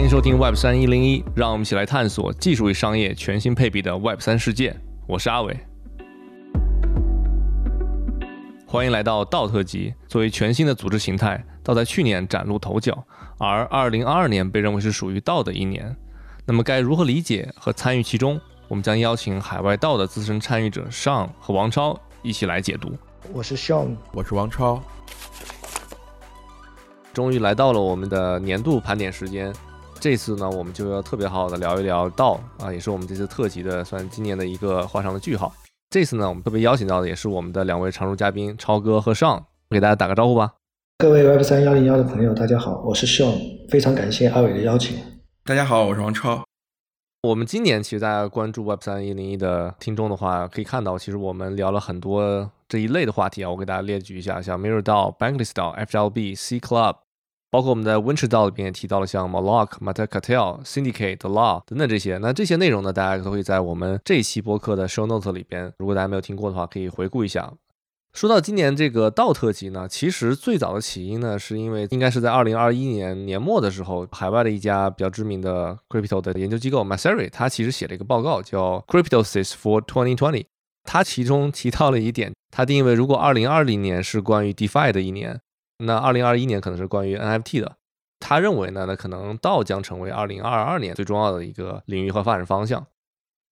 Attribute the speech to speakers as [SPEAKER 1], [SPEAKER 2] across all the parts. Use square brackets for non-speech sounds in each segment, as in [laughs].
[SPEAKER 1] 欢迎收听 Web 三一零一，让我们一起来探索技术与商业全新配比的 Web 三世界。我是阿伟，欢迎来到道特辑。作为全新的组织形态，道在去年崭露头角，而二零二二年被认为是属于道的一年。那么该如何理解和参与其中？我们将邀请海外道的资深参与者尚和王超一起来解读。
[SPEAKER 2] 我是 Sean，
[SPEAKER 3] 我是王超。
[SPEAKER 1] 终于来到了我们的年度盘点时间，这次呢，我们就要特别好好的聊一聊道啊，也是我们这次特辑的算今年的一个画上的句号。这次呢，我们特别邀请到的也是我们的两位常驻嘉宾超哥和尚，给大家打个招呼吧。
[SPEAKER 2] 各位 Web 三幺零幺的朋友，大家好，我是 Sean，非常感谢阿伟的邀请。
[SPEAKER 3] 大家好，我是王超。
[SPEAKER 1] 我们今年其实大家关注 Web 三一零一的听众的话，可以看到，其实我们聊了很多这一类的话题啊。我给大家列举一下，像 Mirror DAO、Bankless DAO、FLB、C Club，包括我们在 Winter DAO 里边也提到了像 Moloch、Mata Cartel、Syndicate、The Law 等等这些。那这些内容呢，大家都会在我们这一期播客的 Show Notes 里边，如果大家没有听过的话，可以回顾一下。说到今年这个道特辑呢，其实最早的起因呢，是因为应该是在二零二一年年末的时候，海外的一家比较知名的 crypto 的研究机构 Maseri，他其实写了一个报告叫 Cryptosis for 2020，他其中提到了一点，他定义为如果二零二零年是关于 DeFi 的一年，那二零二一年可能是关于 NFT 的。他认为呢，那可能道将成为二零二二年最重要的一个领域和发展方向。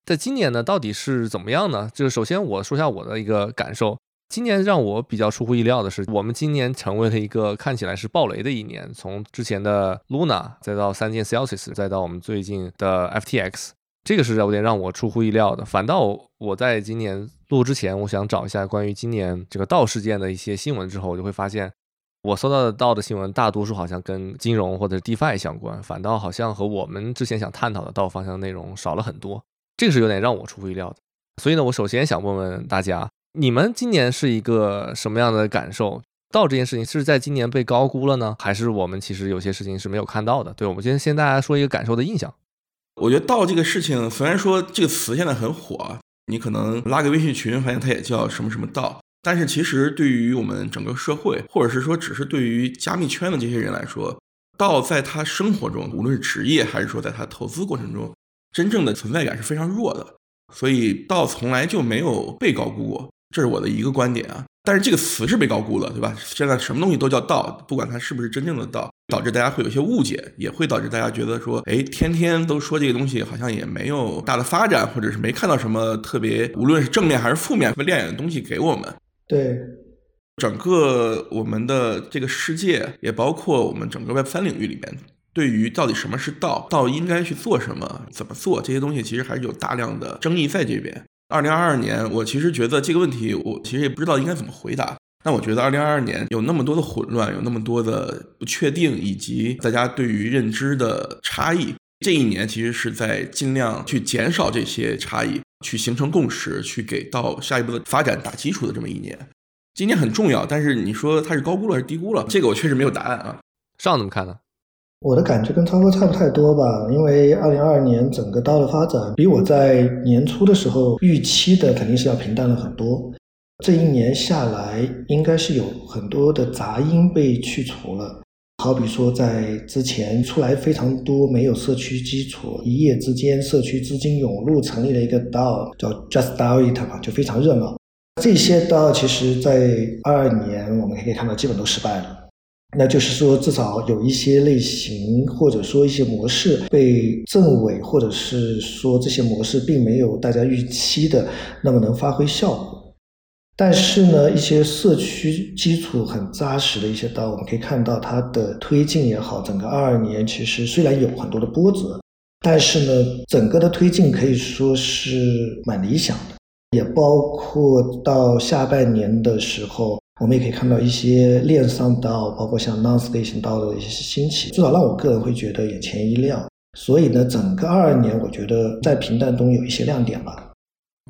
[SPEAKER 1] 在今年呢，到底是怎么样呢？就是首先我说下我的一个感受。今年让我比较出乎意料的是，我们今年成为了一个看起来是暴雷的一年。从之前的 Luna，再到三件 Celsius，再到我们最近的 FTX，这个是有点让我出乎意料的。反倒我在今年录之前，我想找一下关于今年这个道事件的一些新闻之后，我就会发现，我搜到的道的新闻大多数好像跟金融或者 DeFi 相关，反倒好像和我们之前想探讨的道方向内容少了很多。这个是有点让我出乎意料的。所以呢，我首先想问问大家。你们今年是一个什么样的感受？道这件事情是在今年被高估了呢，还是我们其实有些事情是没有看到的？对，我们先先大家说一个感受的印象。
[SPEAKER 3] 我觉得道这个事情，虽然说这个词现在很火，你可能拉个微信群，发现它也叫什么什么道，但是其实对于我们整个社会，或者是说只是对于加密圈的这些人来说，道在他生活中，无论是职业还是说在他投资过程中，真正的存在感是非常弱的。所以道从来就没有被高估过。这是我的一个观点啊，但是这个词是被高估了，对吧？现在什么东西都叫道，不管它是不是真正的道，导致大家会有些误解，也会导致大家觉得说，哎，天天都说这个东西，好像也没有大的发展，或者是没看到什么特别，无论是正面还是负面、亮眼的东西给我们。
[SPEAKER 2] 对，
[SPEAKER 3] 整个我们的这个世界，也包括我们整个 Web 三领域里面，对于到底什么是道，道应该去做什么，怎么做这些东西，其实还是有大量的争议在这边。二零二二年，我其实觉得这个问题，我其实也不知道应该怎么回答。那我觉得二零二二年有那么多的混乱，有那么多的不确定，以及大家对于认知的差异，这一年其实是在尽量去减少这些差异，去形成共识，去给到下一步的发展打基础的这么一年。今年很重要，但是你说它是高估了还是低估了？这个我确实没有答案啊。
[SPEAKER 1] 上怎么看呢？
[SPEAKER 2] 我的感觉跟超哥差不太多吧，因为二零二二年整个道的发展比我在年初的时候预期的肯定是要平淡了很多。这一年下来，应该是有很多的杂音被去除了。好比说，在之前出来非常多没有社区基础，一夜之间社区资金涌入，成立了一个 DAO，叫 Just Do It 嘛，就非常热闹。这些 DAO 其实，在二二年我们可以看到，基本都失败了。那就是说，至少有一些类型，或者说一些模式被证伪，或者是说这些模式并没有大家预期的那么能发挥效果。但是呢，一些社区基础很扎实的一些道，我们可以看到它的推进也好，整个二二年其实虽然有很多的波折，但是呢，整个的推进可以说是蛮理想的，也包括到下半年的时候。我们也可以看到一些链上道，包括像 non-state 型道的一些兴起，至少让我个人会觉得眼前一亮。所以呢，整个二二年，我觉得在平淡中有一些亮点吧。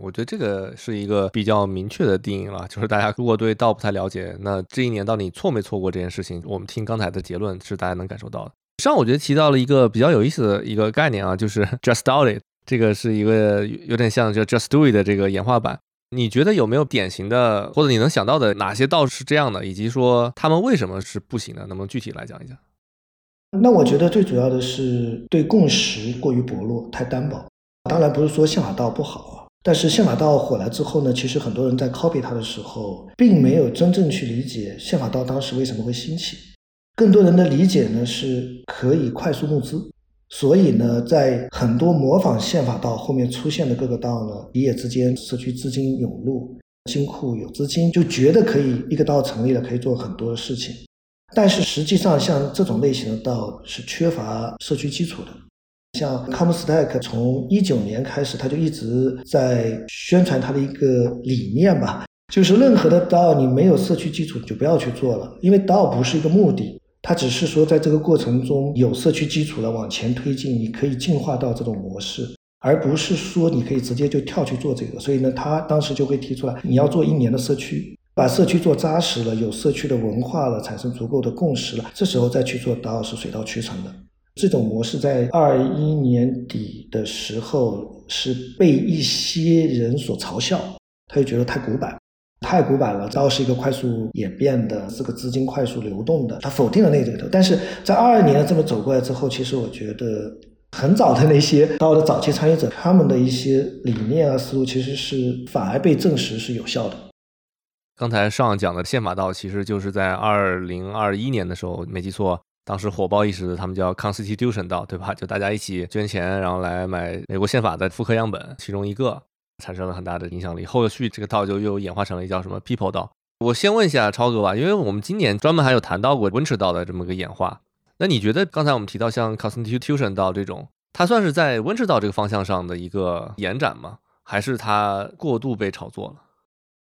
[SPEAKER 1] 我觉得这个是一个比较明确的定义了，就是大家如果对道不太了解，那这一年到底错没错过这件事情，我们听刚才的结论是大家能感受到的。上我觉得提到了一个比较有意思的一个概念啊，就是 [laughs] just do it，这个是一个有点像叫 just do it 的这个演化版。你觉得有没有典型的，或者你能想到的哪些道是这样的，以及说他们为什么是不行的？能不能具体来讲一讲？
[SPEAKER 2] 那我觉得最主要的是对共识过于薄弱，太单薄。当然不是说宪法道不好啊，但是宪法道火了之后呢，其实很多人在 copy 它的时候，并没有真正去理解宪法道当时为什么会兴起。更多人的理解呢是可以快速募资，所以呢，在很多模仿宪法道后面出现的各个道呢，一夜之间社区资金涌入，金库有资金，就觉得可以一个道成立了，可以做很多的事情。但是实际上，像这种类型的道是缺乏社区基础的。像 Comstack 从一九年开始，他就一直在宣传他的一个理念吧，就是任何的道你没有社区基础，你就不要去做了，因为道不是一个目的，它只是说在这个过程中有社区基础了往前推进，你可以进化到这种模式，而不是说你可以直接就跳去做这个。所以呢，他当时就会提出来，你要做一年的社区。把社区做扎实了，有社区的文化了，产生足够的共识了，这时候再去做，DAO 是水到渠成的。这种模式在二一年底的时候是被一些人所嘲笑，他就觉得太古板，太古板了。DAO 是一个快速演变的，这个资金快速流动的，他否定了那个头。但是在二二年这么走过来之后，其实我觉得很早的那些 DAO 的早期参与者，他们的一些理念啊思路，其实是反而被证实是有效的。
[SPEAKER 1] 刚才上讲的宪法道，其实就是在二零二一年的时候，没记错，当时火爆一时的，他们叫 Constitution 道，对吧？就大家一起捐钱，然后来买美国宪法的复刻样本，其中一个产生了很大的影响力。后续这个道就又演化成了一叫什么 People 道。我先问一下超哥吧，因为我们今年专门还有谈到过 Venture 道的这么个演化。那你觉得刚才我们提到像 Constitution 道这种，它算是在 Venture 道这个方向上的一个延展吗？还是它过度被炒作了？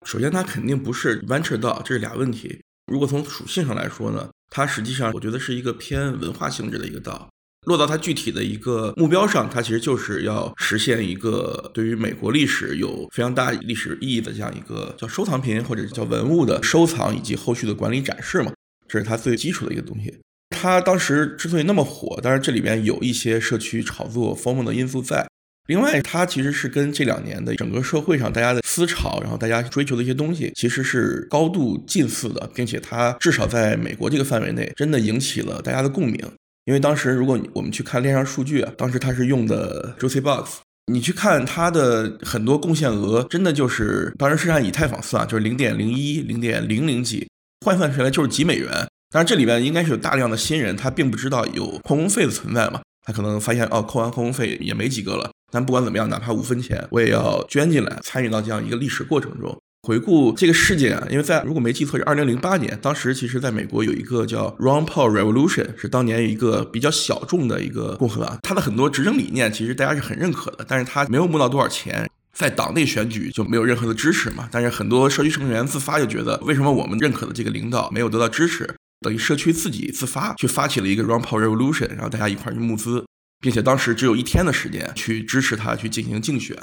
[SPEAKER 3] 首先，它肯定不是 venture 道，这是俩问题。如果从属性上来说呢，它实际上我觉得是一个偏文化性质的一个道。落到它具体的一个目标上，它其实就是要实现一个对于美国历史有非常大历史意义的这样一个叫收藏品或者叫文物的收藏以及后续的管理展示嘛，这是它最基础的一个东西。它当时之所以那么火，当然这里边有一些社区炒作、疯魔的因素在。另外，它其实是跟这两年的整个社会上大家的思潮，然后大家追求的一些东西，其实是高度近似的，并且它至少在美国这个范围内，真的引起了大家的共鸣。因为当时如果我们去看链上数据啊，当时它是用的 Juicy Box，你去看它的很多贡献额，真的就是当时是按以太坊算，就是零点零一、零点零零几，换算出来就是几美元。当然这里边应该是有大量的新人，他并不知道有矿工费的存在嘛，他可能发现哦，扣完矿工费也没几个了。但不管怎么样，哪怕五分钱，我也要捐进来，参与到这样一个历史过程中。回顾这个事件啊，因为在如果没记错是二零零八年，当时其实在美国有一个叫 Ron Paul Revolution，是当年一个比较小众的一个共和党，他的很多执政理念其实大家是很认可的，但是他没有募到多少钱，在党内选举就没有任何的支持嘛。但是很多社区成员自发就觉得，为什么我们认可的这个领导没有得到支持？等于社区自己自发去发起了一个 Ron Paul Revolution，然后大家一块去募资。并且当时只有一天的时间去支持他去进行竞选，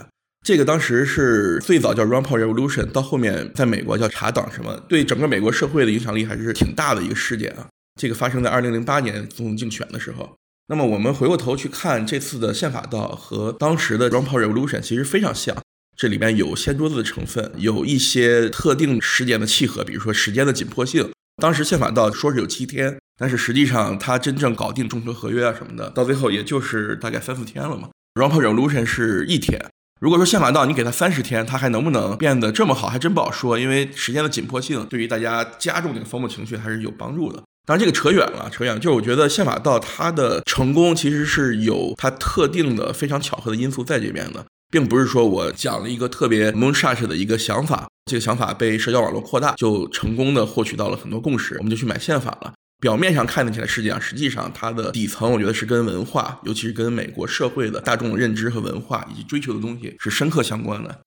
[SPEAKER 3] 这个当时是最早叫 Run Paul Revolution，到后面在美国叫查党什么，对整个美国社会的影响力还是挺大的一个事件啊。这个发生在二零零八年总统竞选的时候。那么我们回过头去看这次的宪法道和当时的 Run Paul Revolution 其实非常像，这里面有掀桌子的成分，有一些特定时间的契合，比如说时间的紧迫性。当时宪法道说是有七天。但是实际上，他真正搞定众筹合约啊什么的，到最后也就是大概三四天了嘛。Ramp Revolution 是一天。如果说宪法道你给他三十天，他还能不能变得这么好，还真不好说。因为时间的紧迫性对于大家加重这个风暴情绪还是有帮助的。当然这个扯远了，扯远。就是我觉得宪法道它的成功其实是有它特定的非常巧合的因素在这边的，并不是说我讲了一个特别 moonshot 的一个想法，这个想法被社交网络扩大，就成功的获取到了很多共识，我们就去买宪法了。表面上看得起来，世界上实际上它的底层，我觉得是跟文化，尤其是跟美国社会的大众认知和文化以及追求的东西是深刻相关的。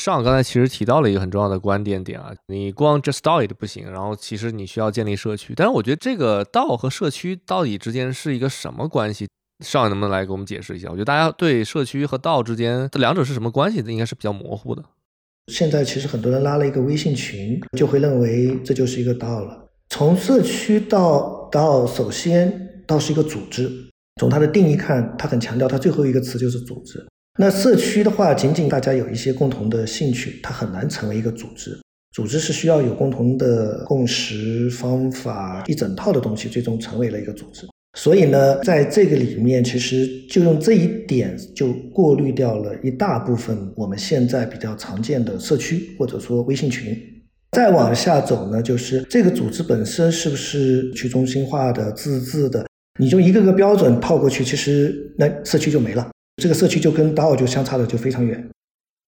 [SPEAKER 1] 上刚才其实提到了一个很重要的关键点啊，你光 just do it 不行，然后其实你需要建立社区。但是我觉得这个道和社区到底之间是一个什么关系？上能不能来给我们解释一下？我觉得大家对社区和道之间这两者是什么关系，应该是比较模糊的。
[SPEAKER 2] 现在其实很多人拉了一个微信群，就会认为这就是一个道了。从社区到到，首先到是一个组织。从它的定义看，它很强调它最后一个词就是组织。那社区的话，仅仅大家有一些共同的兴趣，它很难成为一个组织。组织是需要有共同的共识、方法一整套的东西，最终成为了一个组织。所以呢，在这个里面，其实就用这一点就过滤掉了一大部分我们现在比较常见的社区或者说微信群。再往下走呢，就是这个组织本身是不是去中心化的、自治的？你就一个个标准套过去，其实那社区就没了，这个社区就跟 DAO 就相差的就非常远。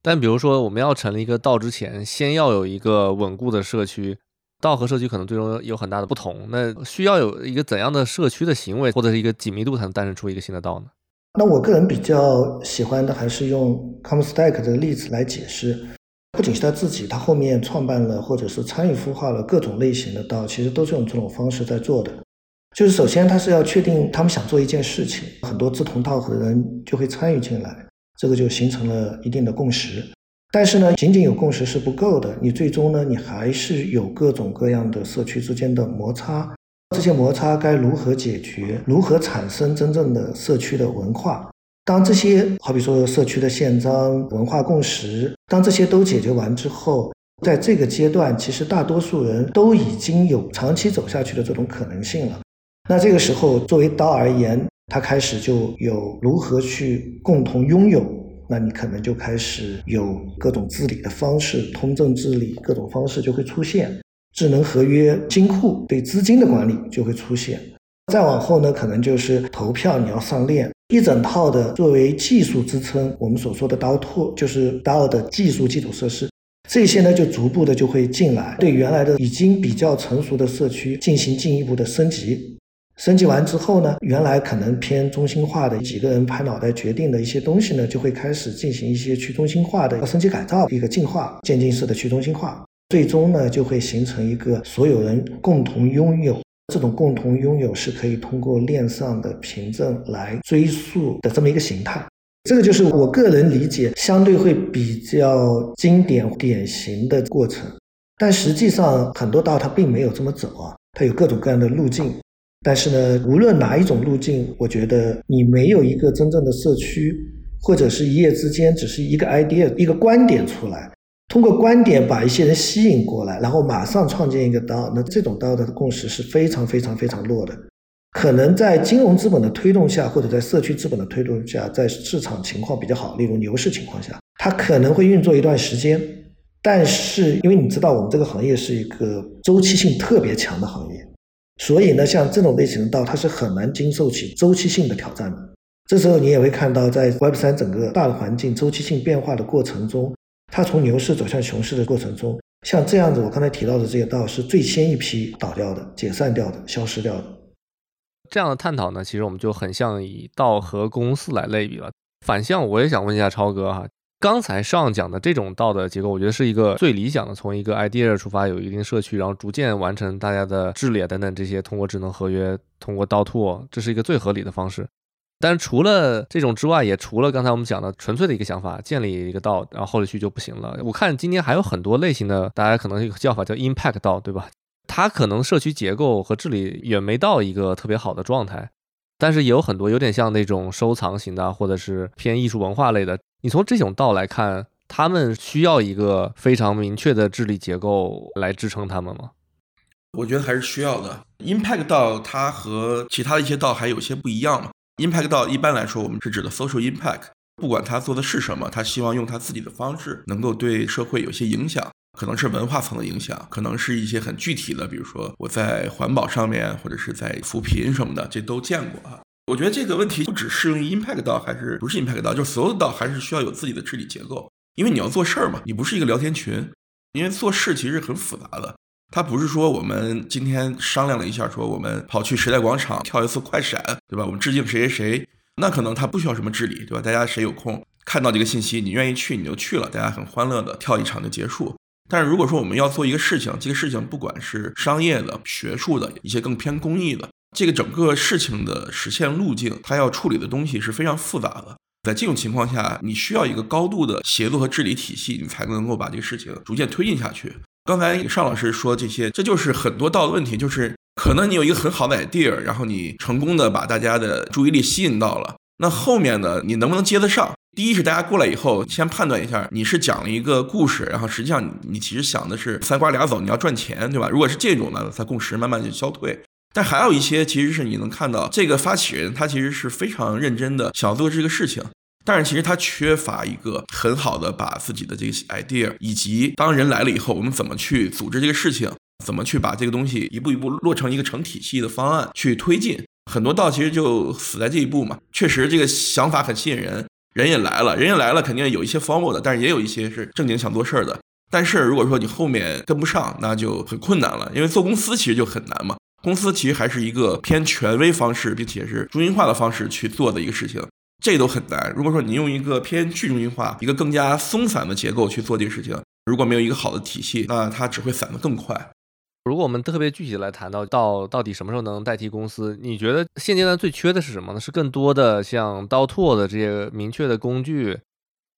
[SPEAKER 1] 但比如说，我们要成立一个 DAO 之前，先要有一个稳固的社区。道和社区可能最终有很大的不同，那需要有一个怎样的社区的行为或者是一个紧密度才能诞生出一个新的道呢？
[SPEAKER 2] 那我个人比较喜欢的还是用 ComStack 这个例子来解释。不仅是他自己，他后面创办了或者是参与孵化了各种类型的道，其实都是用这种方式在做的。就是首先他是要确定他们想做一件事情，很多志同道合的人就会参与进来，这个就形成了一定的共识。但是呢，仅仅有共识是不够的。你最终呢，你还是有各种各样的社区之间的摩擦。这些摩擦该如何解决？如何产生真正的社区的文化？当这些好比说社区的宪章、文化共识，当这些都解决完之后，在这个阶段，其实大多数人都已经有长期走下去的这种可能性了。那这个时候，作为刀而言，它开始就有如何去共同拥有。那你可能就开始有各种治理的方式，通证治理各种方式就会出现，智能合约、金库对资金的管理就会出现。再往后呢，可能就是投票你要上链，一整套的作为技术支撑，我们所说的 DAO 拓就是 DAO 的技术基础设施，这些呢就逐步的就会进来，对原来的已经比较成熟的社区进行进一步的升级。升级完之后呢，原来可能偏中心化的几个人拍脑袋决定的一些东西呢，就会开始进行一些去中心化的升级改造，一个进化渐进式的去中心化，最终呢就会形成一个所有人共同拥有，这种共同拥有是可以通过链上的凭证来追溯的这么一个形态。这个就是我个人理解相对会比较经典典型的过程，但实际上很多道它并没有这么走啊，它有各种各样的路径。但是呢，无论哪一种路径，我觉得你没有一个真正的社区，或者是一夜之间只是一个 idea、一个观点出来，通过观点把一些人吸引过来，然后马上创建一个道，那这种道的共识是非常非常非常弱的。可能在金融资本的推动下，或者在社区资本的推动下，在市场情况比较好，例如牛市情况下，它可能会运作一段时间。但是因为你知道，我们这个行业是一个周期性特别强的行业。所以呢，像这种类型的道，它是很难经受起周期性的挑战的。这时候你也会看到，在 Web 三整个大的环境周期性变化的过程中，它从牛市走向熊市的过程中，像这样子，我刚才提到的这些道是最先一批倒掉的、解散掉的、消失掉的。
[SPEAKER 1] 这样的探讨呢，其实我们就很像以道和公司来类比了。反向，我也想问一下超哥哈。刚才上讲的这种道的结构，我觉得是一个最理想的，从一个 idea 出发，有一定社区，然后逐渐完成大家的治理等等这些，通过智能合约，通过道拓，这是一个最合理的方式。但是除了这种之外，也除了刚才我们讲的纯粹的一个想法，建立一个道，然后后续就不行了。我看今年还有很多类型的，大家可能叫法叫 impact 道，对吧？它可能社区结构和治理远没到一个特别好的状态，但是也有很多有点像那种收藏型的，或者是偏艺术文化类的。你从这种道来看，他们需要一个非常明确的治理结构来支撑他们吗？
[SPEAKER 3] 我觉得还是需要的。Impact 道它和其他的一些道还有些不一样嘛。Impact 道一般来说，我们是指的 social impact，不管他做的是什么，他希望用他自己的方式能够对社会有些影响，可能是文化层的影响，可能是一些很具体的，比如说我在环保上面，或者是在扶贫什么的，这都见过啊。我觉得这个问题不只适用于 Impact 道，还是不是 Impact 道，就是所有的道还是需要有自己的治理结构。因为你要做事儿嘛，你不是一个聊天群。因为做事其实很复杂的，它不是说我们今天商量了一下，说我们跑去时代广场跳一次快闪，对吧？我们致敬谁谁谁，那可能它不需要什么治理，对吧？大家谁有空看到这个信息，你愿意去你就去了，大家很欢乐的跳一场就结束。但是如果说我们要做一个事情，这个事情不管是商业的、学术的，一些更偏公益的。这个整个事情的实现路径，它要处理的东西是非常复杂的。在这种情况下，你需要一个高度的协作和治理体系，你才能够把这个事情逐渐推进下去。刚才尚老师说这些，这就是很多道的问题，就是可能你有一个很好的 idea，然后你成功的把大家的注意力吸引到了，那后面的你能不能接得上？第一是大家过来以后，先判断一下你是讲了一个故事，然后实际上你其实想的是三瓜俩枣，你要赚钱，对吧？如果是这种呢，在共识慢慢就消退。但还有一些其实是你能看到这个发起人他其实是非常认真的想要做这个事情，但是其实他缺乏一个很好的把自己的这个 idea 以及当人来了以后，我们怎么去组织这个事情，怎么去把这个东西一步一步落成一个成体系的方案去推进。很多道其实就死在这一步嘛。确实这个想法很吸引人，人也来了，人也来了，肯定有一些 formal 的，但是也有一些是正经想做事儿的。但是如果说你后面跟不上，那就很困难了，因为做公司其实就很难嘛。公司其实还是一个偏权威方式，并且是中心化的方式去做的一个事情，这都很难。如果说你用一个偏去中心化、一个更加松散的结构去做这个事情，如果没有一个好的体系，那它只会散得更快。
[SPEAKER 1] 如果我们特别具体来谈到到到底什么时候能代替公司，你觉得现阶段最缺的是什么呢？是更多的像刀拓的这些明确的工具，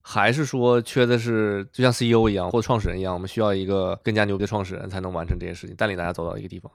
[SPEAKER 1] 还是说缺的是就像 CEO 一样或创始人一样，我们需要一个更加牛逼的创始人才能完成这件事情，带领大家走到一个地方？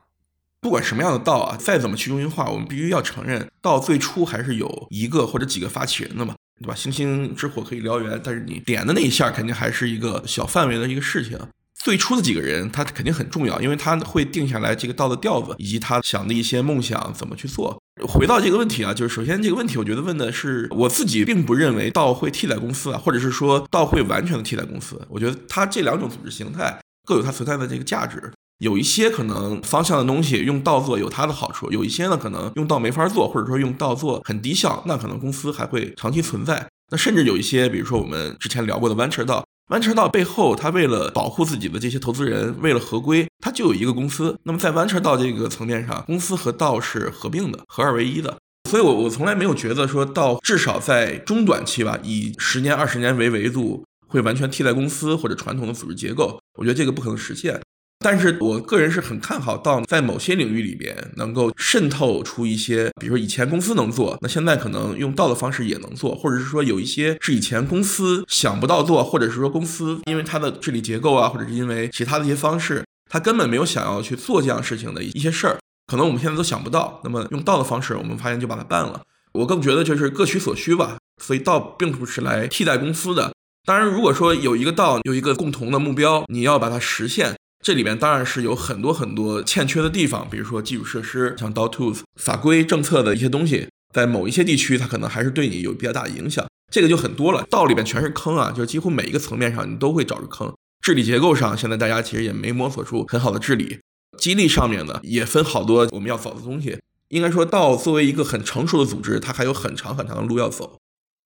[SPEAKER 3] 不管什么样的道啊，再怎么去中心化，我们必须要承认，到最初还是有一个或者几个发起人的嘛，对吧？星星之火可以燎原，但是你点的那一下肯定还是一个小范围的一个事情。最初的几个人，他肯定很重要，因为他会定下来这个道的调子，以及他想的一些梦想怎么去做。回到这个问题啊，就是首先这个问题，我觉得问的是我自己，并不认为道会替代公司啊，或者是说道会完全的替代公司。我觉得它这两种组织形态各有它存在的这个价值。有一些可能方向的东西用道做有它的好处，有一些呢可能用道没法做，或者说用道做很低效，那可能公司还会长期存在。那甚至有一些，比如说我们之前聊过的 venture 道，venture 道背后，它为了保护自己的这些投资人，为了合规，它就有一个公司。那么在 venture 道这个层面上，公司和道是合并的，合二为一的。所以，我我从来没有觉得说道至少在中短期吧，以十年、二十年为维度，会完全替代公司或者传统的组织结构。我觉得这个不可能实现。但是我个人是很看好到在某些领域里边能够渗透出一些，比如说以前公司能做，那现在可能用道的方式也能做，或者是说有一些是以前公司想不到做，或者是说公司因为它的治理结构啊，或者是因为其他的一些方式，它根本没有想要去做这样事情的一些事儿，可能我们现在都想不到。那么用道的方式，我们发现就把它办了。我更觉得就是各取所需吧。所以道并不是来替代公司的。当然，如果说有一个道有一个共同的目标，你要把它实现。这里边当然是有很多很多欠缺的地方，比如说基础设施，像 DAO Tools、法规政策的一些东西，在某一些地区它可能还是对你有比较大的影响。这个就很多了，道里边全是坑啊，就是几乎每一个层面上你都会找着坑。治理结构上，现在大家其实也没摸索出很好的治理。激励上面呢，也分好多我们要走的东西。应该说道作为一个很成熟的组织，它还有很长很长的路要走。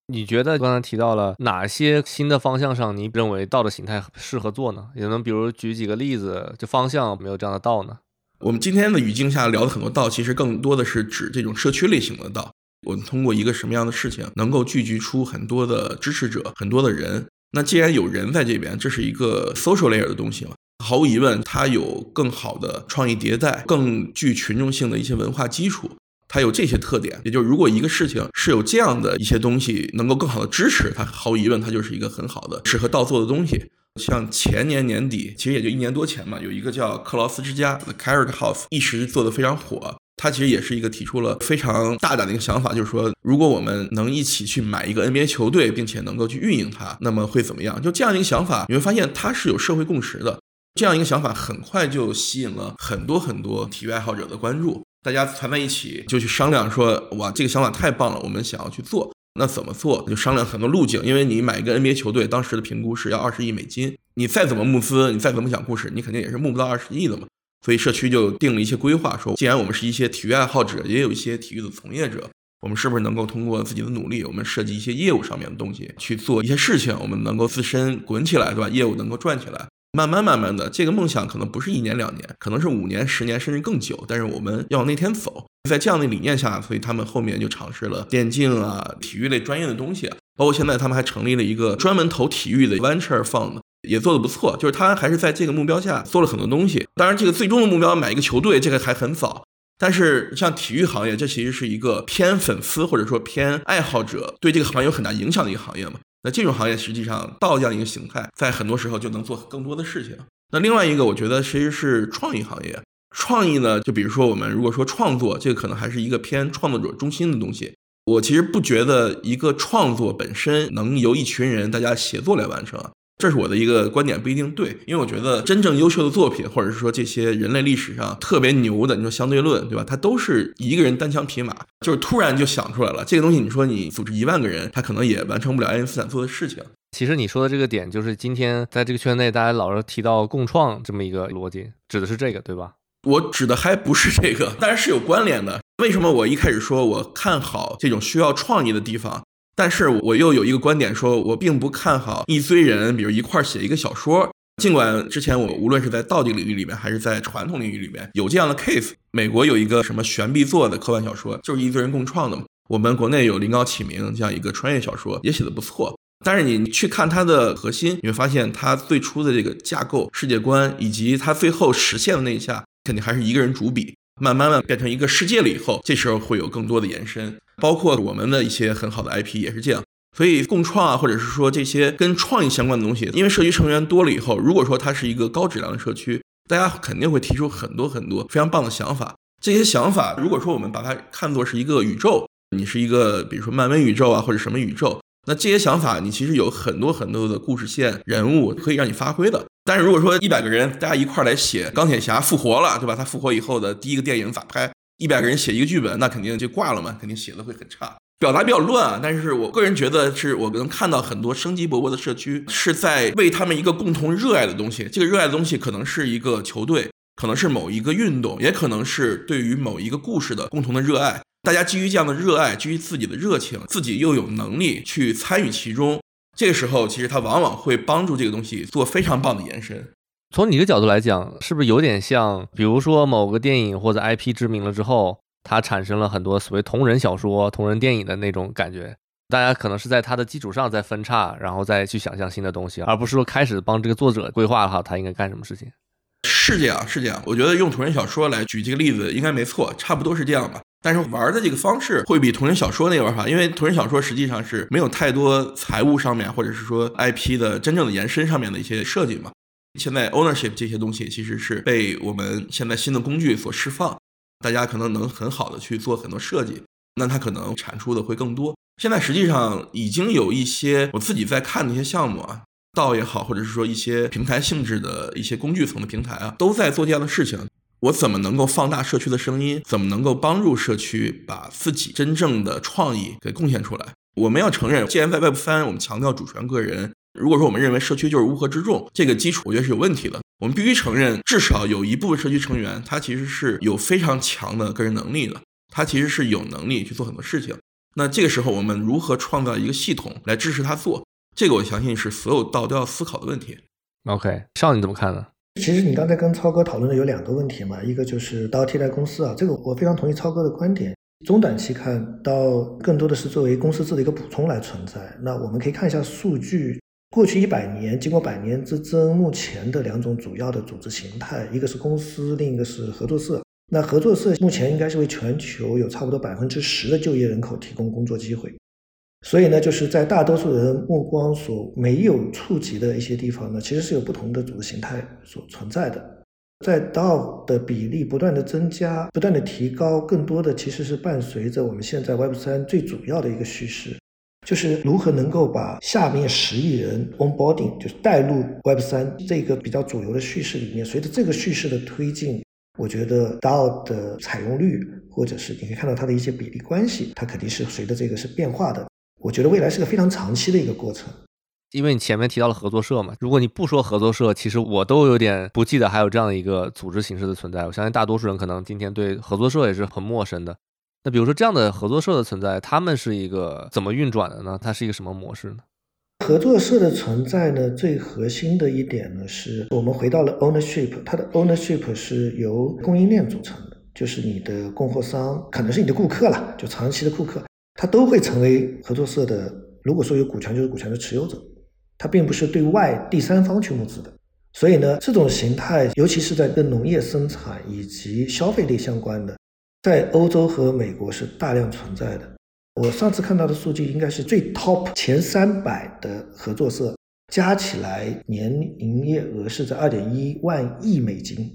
[SPEAKER 1] 你觉得刚才提到了哪些新的方向上，你认为道的形态适合做呢？也能比如举几个例子，就方向没有这样的道呢？
[SPEAKER 3] 我们今天的语境下聊的很多道，其实更多的是指这种社区类型的道。我们通过一个什么样的事情，能够聚集出很多的支持者，很多的人。那既然有人在这边，这是一个 social layer 的东西嘛，毫无疑问，它有更好的创意迭代，更具群众性的一些文化基础。它有这些特点，也就是如果一个事情是有这样的一些东西能够更好的支持它，毫无疑问，它就是一个很好的适合倒做的东西。像前年年底，其实也就一年多前嘛，有一个叫克劳斯之家 （The Carrot House） 一时做的非常火。它其实也是一个提出了非常大胆的一个想法，就是说，如果我们能一起去买一个 NBA 球队，并且能够去运营它，那么会怎么样？就这样一个想法，你会发现它是有社会共识的。这样一个想法很快就吸引了很多很多体育爱好者的关注。大家团在一起就去商量说，哇，这个想法太棒了，我们想要去做。那怎么做？就商量很多路径。因为你买一个 NBA 球队，当时的评估是要二十亿美金。你再怎么募资，你再怎么讲故事，你肯定也是募不到二十亿的嘛。所以社区就定了一些规划，说，既然我们是一些体育爱好者，也有一些体育的从业者，我们是不是能够通过自己的努力，我们设计一些业务上面的东西去做一些事情，我们能够自身滚起来，对吧？业务能够转起来。慢慢慢慢的，这个梦想可能不是一年两年，可能是五年、十年，甚至更久。但是我们要往那天走，在这样的理念下，所以他们后面就尝试了电竞啊、体育类专业的东西，包括现在他们还成立了一个专门投体育的 venture fund，也做的不错。就是他还是在这个目标下做了很多东西。当然，这个最终的目标买一个球队，这个还很早。但是像体育行业，这其实是一个偏粉丝或者说偏爱好者对这个行业有很大影响的一个行业嘛。那这种行业实际上到这样一个形态，在很多时候就能做更多的事情。那另外一个，我觉得其实是创意行业。创意呢，就比如说我们如果说创作，这个可能还是一个偏创作者中心的东西。我其实不觉得一个创作本身能由一群人大家协作来完成。这是我的一个观点，不一定对，因为我觉得真正优秀的作品，或者是说这些人类历史上特别牛的，你说相对论，对吧？它都是一个人单枪匹马，就是突然就想出来了这个东西。你说你组织一万个人，他可能也完成不了爱因斯坦做的事情。
[SPEAKER 1] 其实你说的这个点，就是今天在这个圈内大家老是提到共创这么一个逻辑，指的是这个，对吧？
[SPEAKER 3] 我指的还不是这个，但是是有关联的。为什么我一开始说我看好这种需要创意的地方？但是我又有一个观点，说我并不看好一堆人，比如一块儿写一个小说。尽管之前我无论是在道地领域里面，还是在传统领域里面有这样的 case，美国有一个什么悬臂做的科幻小说，就是一堆人共创的。我们国内有临高启明这样一个穿越小说，也写的不错。但是你去看它的核心，你会发现它最初的这个架构、世界观，以及它最后实现的那一下，肯定还是一个人主笔。慢慢的变成一个世界了以后，这时候会有更多的延伸，包括我们的一些很好的 IP 也是这样。所以共创啊，或者是说这些跟创意相关的东西，因为社区成员多了以后，如果说它是一个高质量的社区，大家肯定会提出很多很多非常棒的想法。这些想法，如果说我们把它看作是一个宇宙，你是一个比如说漫威宇宙啊，或者什么宇宙。那这些想法，你其实有很多很多的故事线、人物可以让你发挥的。但是如果说一百个人大家一块儿来写钢铁侠复活了，对吧？他复活以后的第一个电影咋拍？一百个人写一个剧本，那肯定就挂了嘛，肯定写的会很差，表达比较乱啊。但是我个人觉得，是我能看到很多生机勃勃的社区是在为他们一个共同热爱的东西。这个热爱的东西可能是一个球队，可能是某一个运动，也可能是对于某一个故事的共同的热爱。大家基于这样的热爱，基于自己的热情，自己又有能力去参与其中，这个时候其实它往往会帮助这个东西做非常棒的延伸。
[SPEAKER 1] 从你的角度来讲，是不是有点像，比如说某个电影或者 IP 知名了之后，它产生了很多所谓同人小说、同人电影的那种感觉？大家可能是在它的基础上再分叉，然后再去想象新的东西，而不是说开始帮这个作者规划好他应该干什么事情。
[SPEAKER 3] 是这样，是这样。我觉得用同人小说来举这个例子应该没错，差不多是这样吧。但是玩的这个方式会比同人小说那个玩法，因为同人小说实际上是没有太多财务上面或者是说 IP 的真正的延伸上面的一些设计嘛。现在 ownership 这些东西其实是被我们现在新的工具所释放，大家可能能很好的去做很多设计，那它可能产出的会更多。现在实际上已经有一些我自己在看的一些项目啊，道也好，或者是说一些平台性质的一些工具层的平台啊，都在做这样的事情。我怎么能够放大社区的声音？怎么能够帮助社区把自己真正的创意给贡献出来？我们要承认，既然在 Web 三，我们强调主权个人，如果说我们认为社区就是乌合之众，这个基础我觉得是有问题的。我们必须承认，至少有一部分社区成员，他其实是有非常强的个人能力的，他其实是有能力去做很多事情。那这个时候，我们如何创造一个系统来支持他做？这个我相信是所有道都要思考的问题。
[SPEAKER 1] OK，少你怎么看呢？
[SPEAKER 2] 其实你刚才跟超哥讨论的有两个问题嘛，一个就是刀替代公司啊，这个我非常同意超哥的观点。中短期看到更多的是作为公司制的一个补充来存在。那我们可以看一下数据，过去一百年，经过百年之争，目前的两种主要的组织形态，一个是公司，另一个是合作社。那合作社目前应该是为全球有差不多百分之十的就业人口提供工作机会。所以呢，就是在大多数人目光所没有触及的一些地方呢，其实是有不同的组织形态所存在的。在 DAO 的比例不断的增加、不断的提高，更多的其实是伴随着我们现在 Web 三最主要的一个叙事，就是如何能够把下面十亿人 onboarding，就是带入 Web 三这个比较主流的叙事里面。随着这个叙事的推进，我觉得 DAO 的采用率，或者是你可以看到它的一些比例关系，它肯定是随着这个是变化的。我觉得未来是个非常长期的一个过程，
[SPEAKER 1] 因为你前面提到了合作社嘛，如果你不说合作社，其实我都有点不记得还有这样的一个组织形式的存在。我相信大多数人可能今天对合作社也是很陌生的。那比如说这样的合作社的存在，他们是一个怎么运转的呢？它是一个什么模式呢？
[SPEAKER 2] 合作社的存在呢，最核心的一点呢，是我们回到了 ownership，它的 ownership 是由供应链组成的，就是你的供货商可能是你的顾客了，就长期的顾客。它都会成为合作社的，如果说有股权，就是股权的持有者，它并不是对外第三方去募资的。所以呢，这种形态，尤其是在跟农业生产以及消费类相关的，在欧洲和美国是大量存在的。我上次看到的数据，应该是最 top 前三百的合作社加起来年营业额是在二点一万亿美金，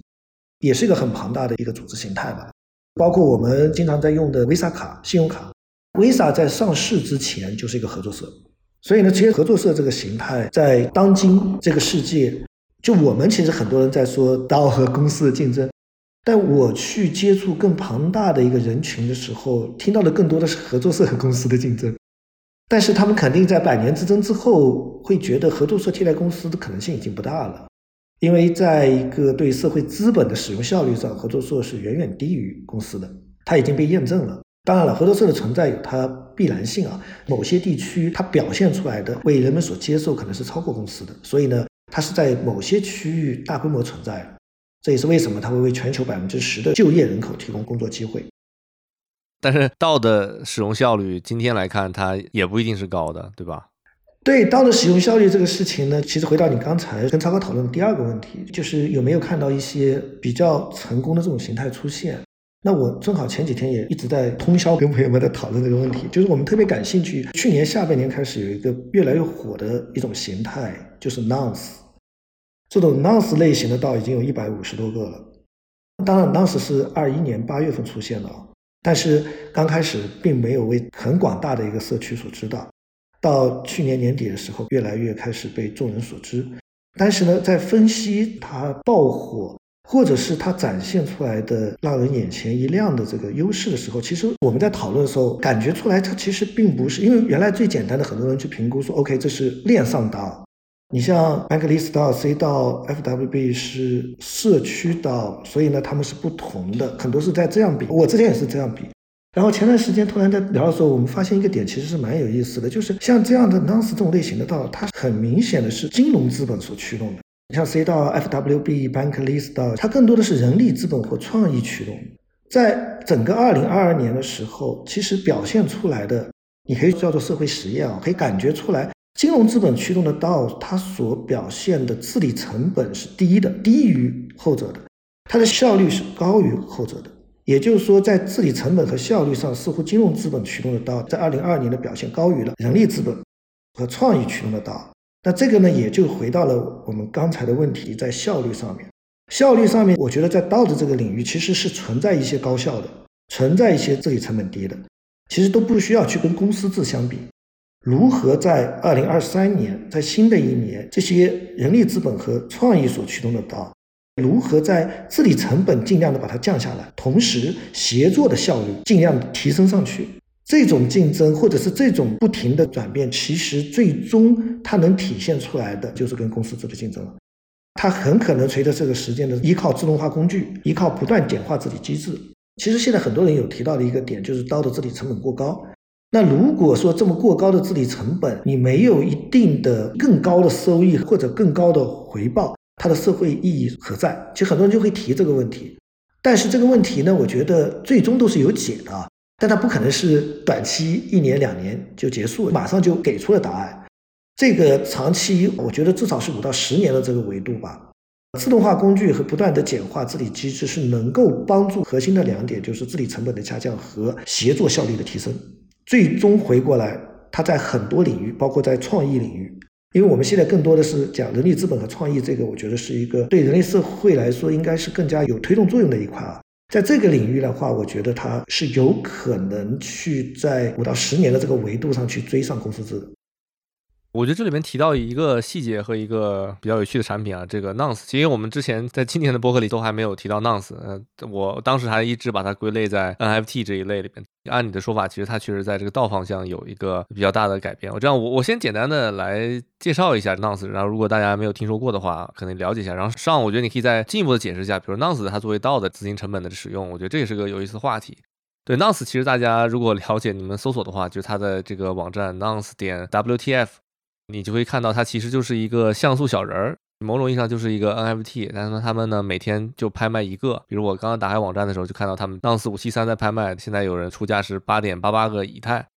[SPEAKER 2] 也是一个很庞大的一个组织形态吧。包括我们经常在用的 Visa 卡信用卡。Visa 在上市之前就是一个合作社，所以呢，其实合作社这个形态在当今这个世界，就我们其实很多人在说 DAO 和公司的竞争，但我去接触更庞大的一个人群的时候，听到的更多的是合作社和公司的竞争。但是他们肯定在百年之争之后，会觉得合作社替代公司的可能性已经不大了，因为在一个对社会资本的使用效率上，合作社是远远低于公司的，它已经被验证了。当然了，合作社的存在有它必然性啊，某些地区它表现出来的为人们所接受可能是超过公司的，所以呢，它是在某些区域大规模存在的，这也是为什么它会为全球百分之十的就业人口提供工作机会。
[SPEAKER 1] 但是道的使用效率，今天来看，它也不一定是高的，对吧？
[SPEAKER 2] 对道的使用效率这个事情呢，其实回到你刚才跟超哥讨论的第二个问题，就是有没有看到一些比较成功的这种形态出现？那我正好前几天也一直在通宵跟朋友们在讨论这个问题，就是我们特别感兴趣，去年下半年开始有一个越来越火的一种形态，就是 Nonce。这种 Nonce 类型的道已经有一百五十多个了。当然，Nonce 是二一年八月份出现的啊。但是刚开始并没有为很广大的一个社区所知道，到去年年底的时候，越来越开始被众人所知。但是呢，在分析它爆火，或者是它展现出来的让人眼前一亮的这个优势的时候，其实我们在讨论的时候，感觉出来它其实并不是，因为原来最简单的很多人去评估说，OK，这是链上道。你像 Bankless 到 C 到 FWB 是社区到，所以呢，他们是不同的，很多是在这样比。我之前也是这样比。然后前段时间突然在聊的时候，我们发现一个点，其实是蛮有意思的，就是像这样的 Nonce 这种类型的道，它很明显的是金融资本所驱动的。你像 C 到 FWB、Bankless 到，它更多的是人力资本或创意驱动。在整个2022年的时候，其实表现出来的，你可以叫做社会实验啊，可以感觉出来。金融资本驱动的道，它所表现的治理成本是低的，低于后者的，它的效率是高于后者的。也就是说，在治理成本和效率上，似乎金融资本驱动的道在二零二二年的表现高于了人力资本和创意驱动的道。那这个呢，也就回到了我们刚才的问题，在效率上面，效率上面，我觉得在道的这个领域其实是存在一些高效的，存在一些治理成本低的，其实都不需要去跟公司制相比。如何在二零二三年，在新的一年，这些人力资本和创意所驱动的道，如何在治理成本尽量的把它降下来，同时协作的效率尽量提升上去？这种竞争或者是这种不停的转变，其实最终它能体现出来的就是跟公司制的竞争了。它很可能随着这个时间的依靠自动化工具，依靠不断简化治理机制。其实现在很多人有提到的一个点，就是刀的治理成本过高。那如果说这么过高的治理成本，你没有一定的更高的收益或者更高的回报，它的社会意义何在？其实很多人就会提这个问题。但是这个问题呢，我觉得最终都是有解的，但它不可能是短期一年两年就结束，马上就给出了答案。这个长期，我觉得至少是五到十年的这个维度吧。自动化工具和不断的简化治理机制是能够帮助核心的两点，就是治理成本的下降和协作效率的提升。最终回过来，它在很多领域，包括在创意领域，因为我们现在更多的是讲人力资本和创意，这个我觉得是一个对人类社会来说应该是更加有推动作用的一块啊。在这个领域的话，我觉得它是有可能去在五到十年的这个维度上去追上公司制的。
[SPEAKER 1] 我觉得这里面提到一个细节和一个比较有趣的产品啊，这个 Nonce，其实我们之前在今年的博客里都还没有提到 Nonce，呃，我当时还一直把它归类在 NFT 这一类里面。按你的说法，其实它确实在这个道方向有一个比较大的改变。我这样，我我先简单的来介绍一下 Nonce，然后如果大家没有听说过的话，可能了解一下。然后上，我觉得你可以再进一步的解释一下，比如 Nonce 它作为道的资金成本的使用，我觉得这也是个有意思的话题。对 Nonce，其实大家如果了解，你们搜索的话，就是它的这个网站 Nonce 点 WTF。你就会看到，它其实就是一个像素小人儿，某种意义上就是一个 NFT。但是呢，他们呢每天就拍卖一个。比如我刚刚打开网站的时候，就看到他们 Nonce 五七三在拍卖，现在有人出价是八点八八个以太。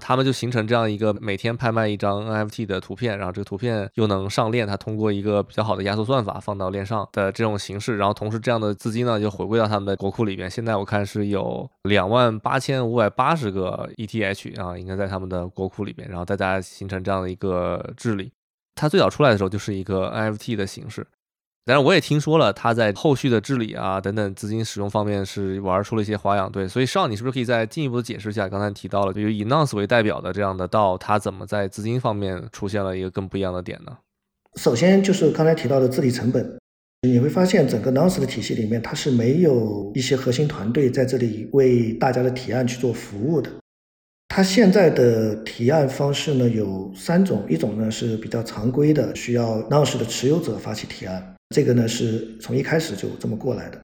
[SPEAKER 1] 他们就形成这样一个每天拍卖一张 NFT 的图片，然后这个图片又能上链，它通过一个比较好的压缩算法放到链上的这种形式，然后同时这样的资金呢就回归到他们的国库里边。现在我看是有两万八千五百八十个 ETH 啊，应该在他们的国库里边，然后大家形成这样的一个治理。它最早出来的时候就是一个 NFT 的形式。但是我也听说了，他在后续的治理啊等等资金使用方面是玩出了一些花样。对，所以少你是不是可以再进一步的解释一下？刚才提到了，就以 Nonce 为代表的这样的道，它怎么在资金方面出现了一个更不一样的点呢？
[SPEAKER 2] 首先就是刚才提到的治理成本，你会发现整个 Nonce 的体系里面，它是没有一些核心团队在这里为大家的提案去做服务的。它现在的提案方式呢有三种，一种呢是比较常规的，需要 Nonce 的持有者发起提案。这个呢是从一开始就这么过来的，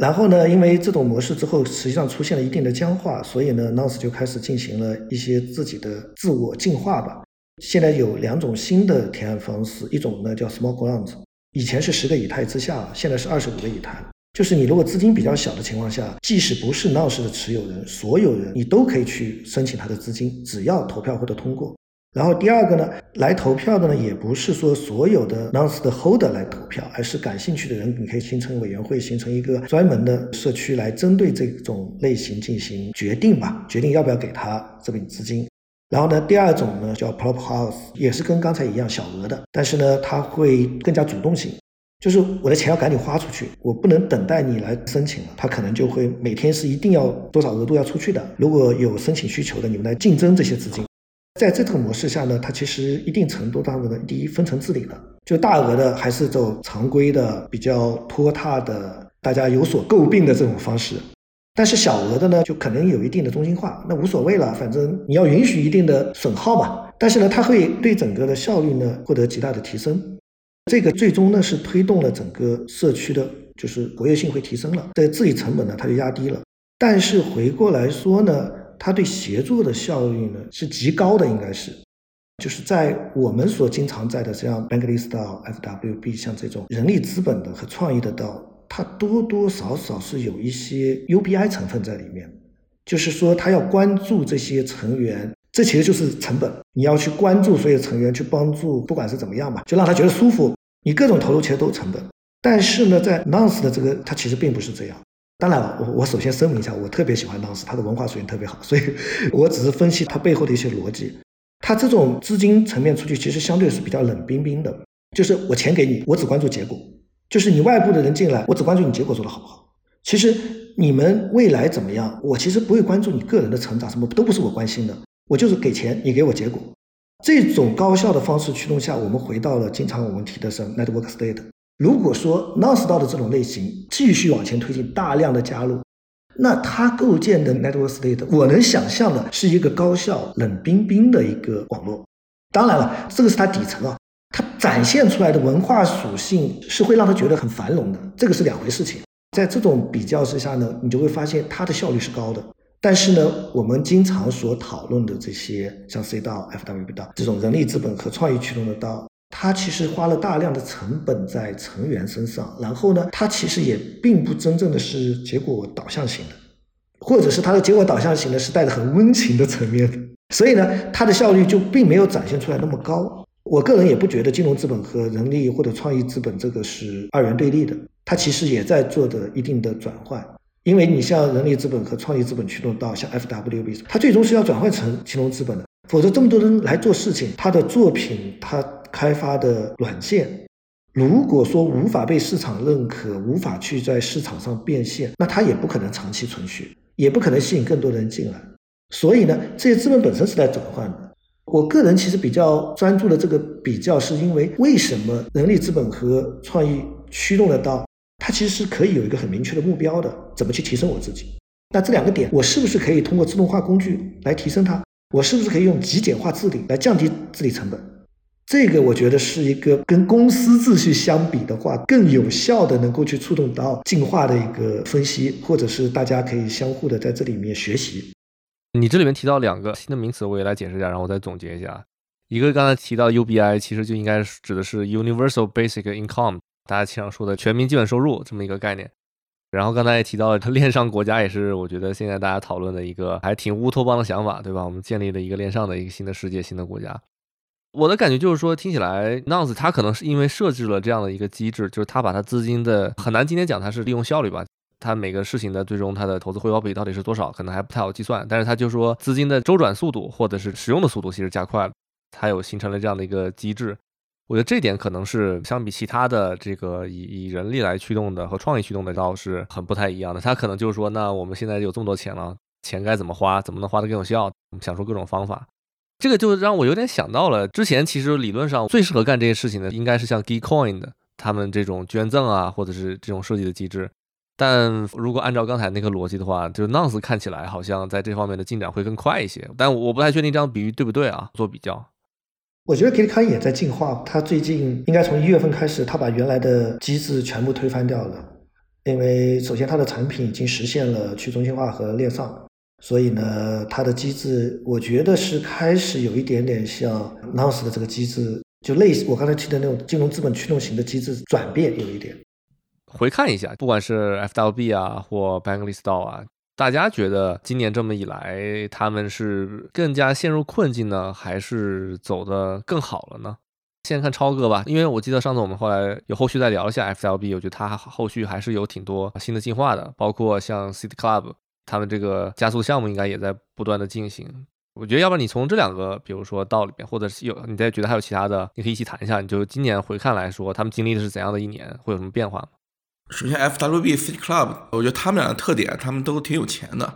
[SPEAKER 2] 然后呢，因为这种模式之后，实际上出现了一定的僵化，所以呢，Nouns 就开始进行了一些自己的自我进化吧。现在有两种新的提案方式，一种呢叫 Small Grants，以前是十个以太之下，现在是二十五个以太，就是你如果资金比较小的情况下，即使不是 Nonce 的持有人，所有人你都可以去申请他的资金，只要投票获得通过。然后第二个呢，来投票的呢，也不是说所有的 non-stakeholder 来投票，而是感兴趣的人，你可以形成委员会，形成一个专门的社区来针对这种类型进行决定吧，决定要不要给他这笔资金。然后呢，第二种呢叫 Prop House，也是跟刚才一样小额的，但是呢，它会更加主动性，就是我的钱要赶紧花出去，我不能等待你来申请了，他可能就会每天是一定要多少额度要出去的，如果有申请需求的，你们来竞争这些资金。在这种模式下呢，它其实一定程度上的第一分层治理了，就大额的还是走常规的、比较拖沓的、大家有所诟病的这种方式，但是小额的呢，就可能有一定的中心化，那无所谓了，反正你要允许一定的损耗嘛。但是呢，它会对整个的效率呢获得极大的提升，这个最终呢是推动了整个社区的，就是活跃性会提升了，这个治理成本呢它就压低了。但是回过来说呢。它对协作的效率呢是极高的，应该是，就是在我们所经常在的像 Bankless 道、FWB 像这种人力资本的和创意的道，它多多少少是有一些 UBI 成分在里面，就是说他要关注这些成员，这其实就是成本，你要去关注所有成员，去帮助，不管是怎么样吧，就让他觉得舒服，你各种投入其实都成本，但是呢，在 Nonce 的这个，它其实并不是这样。当然了，我我首先声明一下，我特别喜欢当时他的文化水平特别好，所以我只是分析他背后的一些逻辑。他这种资金层面出去，其实相对是比较冷冰冰的，就是我钱给你，我只关注结果，就是你外部的人进来，我只关注你结果做的好不好。其实你们未来怎么样，我其实不会关注你个人的成长，什么都不是我关心的，我就是给钱，你给我结果。这种高效的方式驱动下，我们回到了经常我们提的是 network state。如果说 Nonce 道的这种类型继续往前推进，大量的加入，那它构建的 Network State，我能想象的是一个高效、冷冰冰的一个网络。当然了，这个是它底层啊，它展现出来的文化属性是会让他觉得很繁荣的，这个是两回事情。在这种比较之下呢，你就会发现它的效率是高的。但是呢，我们经常所讨论的这些像 C 道、FWB 道这种人力资本和创意驱动的道。它其实花了大量的成本在成员身上，然后呢，它其实也并不真正的是结果导向型的，或者是它的结果导向型的是带着很温情的层面的，所以呢，它的效率就并没有展现出来那么高。我个人也不觉得金融资本和人力或者创意资本这个是二元对立的，它其实也在做的一定的转换。因为你像人力资本和创意资本驱动到像 FWB，它最终是要转换成金融资本的，否则这么多人来做事情，他的作品他。开发的软件，如果说无法被市场认可，无法去在市场上变现，那它也不可能长期存续，也不可能吸引更多人进来。所以呢，这些资本本身是在转换的。我个人其实比较专注的这个比较，是因为为什么人力资本和创意驱动的到，它其实是可以有一个很明确的目标的，怎么去提升我自己？那这两个点，我是不是可以通过自动化工具来提升它？我是不是可以用极简化治理来降低治理成本？这个我觉得是一个跟公司秩序相比的话，更有效的能够去触动到进化的一个分析，或者是大家可以相互的在这里面学习。
[SPEAKER 1] 你这里面提到两个新的名词，我也来解释一下，然后我再总结一下。一个刚才提到 UBI，其实就应该指的是 Universal Basic Income，大家经常说的全民基本收入这么一个概念。然后刚才也提到了它链上国家，也是我觉得现在大家讨论的一个还挺乌托邦的想法，对吧？我们建立了一个链上的一个新的世界、新的国家。我的感觉就是说，听起来 Nouns 它可能是因为设置了这样的一个机制，就是它把它资金的很难今天讲它是利用效率吧，它每个事情的最终它的投资回报比到底是多少，可能还不太好计算。但是它就说资金的周转速度或者是使用的速度其实加快了，它有形成了这样的一个机制。我觉得这点可能是相比其他的这个以以人力来驱动的和创意驱动的倒是很不太一样的。他可能就是说，那我们现在有这么多钱了，钱该怎么花，怎么能花得更有效？我们想出各种方法。这个就让我有点想到了之前，其实理论上最适合干这些事情的，应该是像 Geekcoin 的他们这种捐赠啊，或者是这种设计的机制。但如果按照刚才那个逻辑的话，就 Nounce 看起来好像在这方面的进展会更快一些。但我不太确定这样比喻对不对啊？做比较，
[SPEAKER 2] 我觉得 Geekcoin 也在进化。它最近应该从一月份开始，它把原来的机制全部推翻掉了。因为首先它的产品已经实现了去中心化和链上。所以呢，它的机制我觉得是开始有一点点像 Nonce 的这个机制，就类似我刚才提的那种金融资本驱动型的机制转变有一点。
[SPEAKER 1] 回看一下，不管是 FWB 啊或 Bankless 啊，大家觉得今年这么一来，他们是更加陷入困境呢，还是走得更好了呢？先看超哥吧，因为我记得上次我们后来有后续再聊一下 FWB，我觉得它后续还是有挺多新的进化的，包括像 City Club。他们这个加速项目应该也在不断的进行。我觉得，要不然你从这两个，比如说道里面，或者是有你再觉得还有其他的，你可以一起谈一下。你就今年回看来说，他们经历的是怎样的一年，会有什么变化吗？
[SPEAKER 3] 首先，FWB City Club，我觉得他们俩的特点，他们都挺有钱的，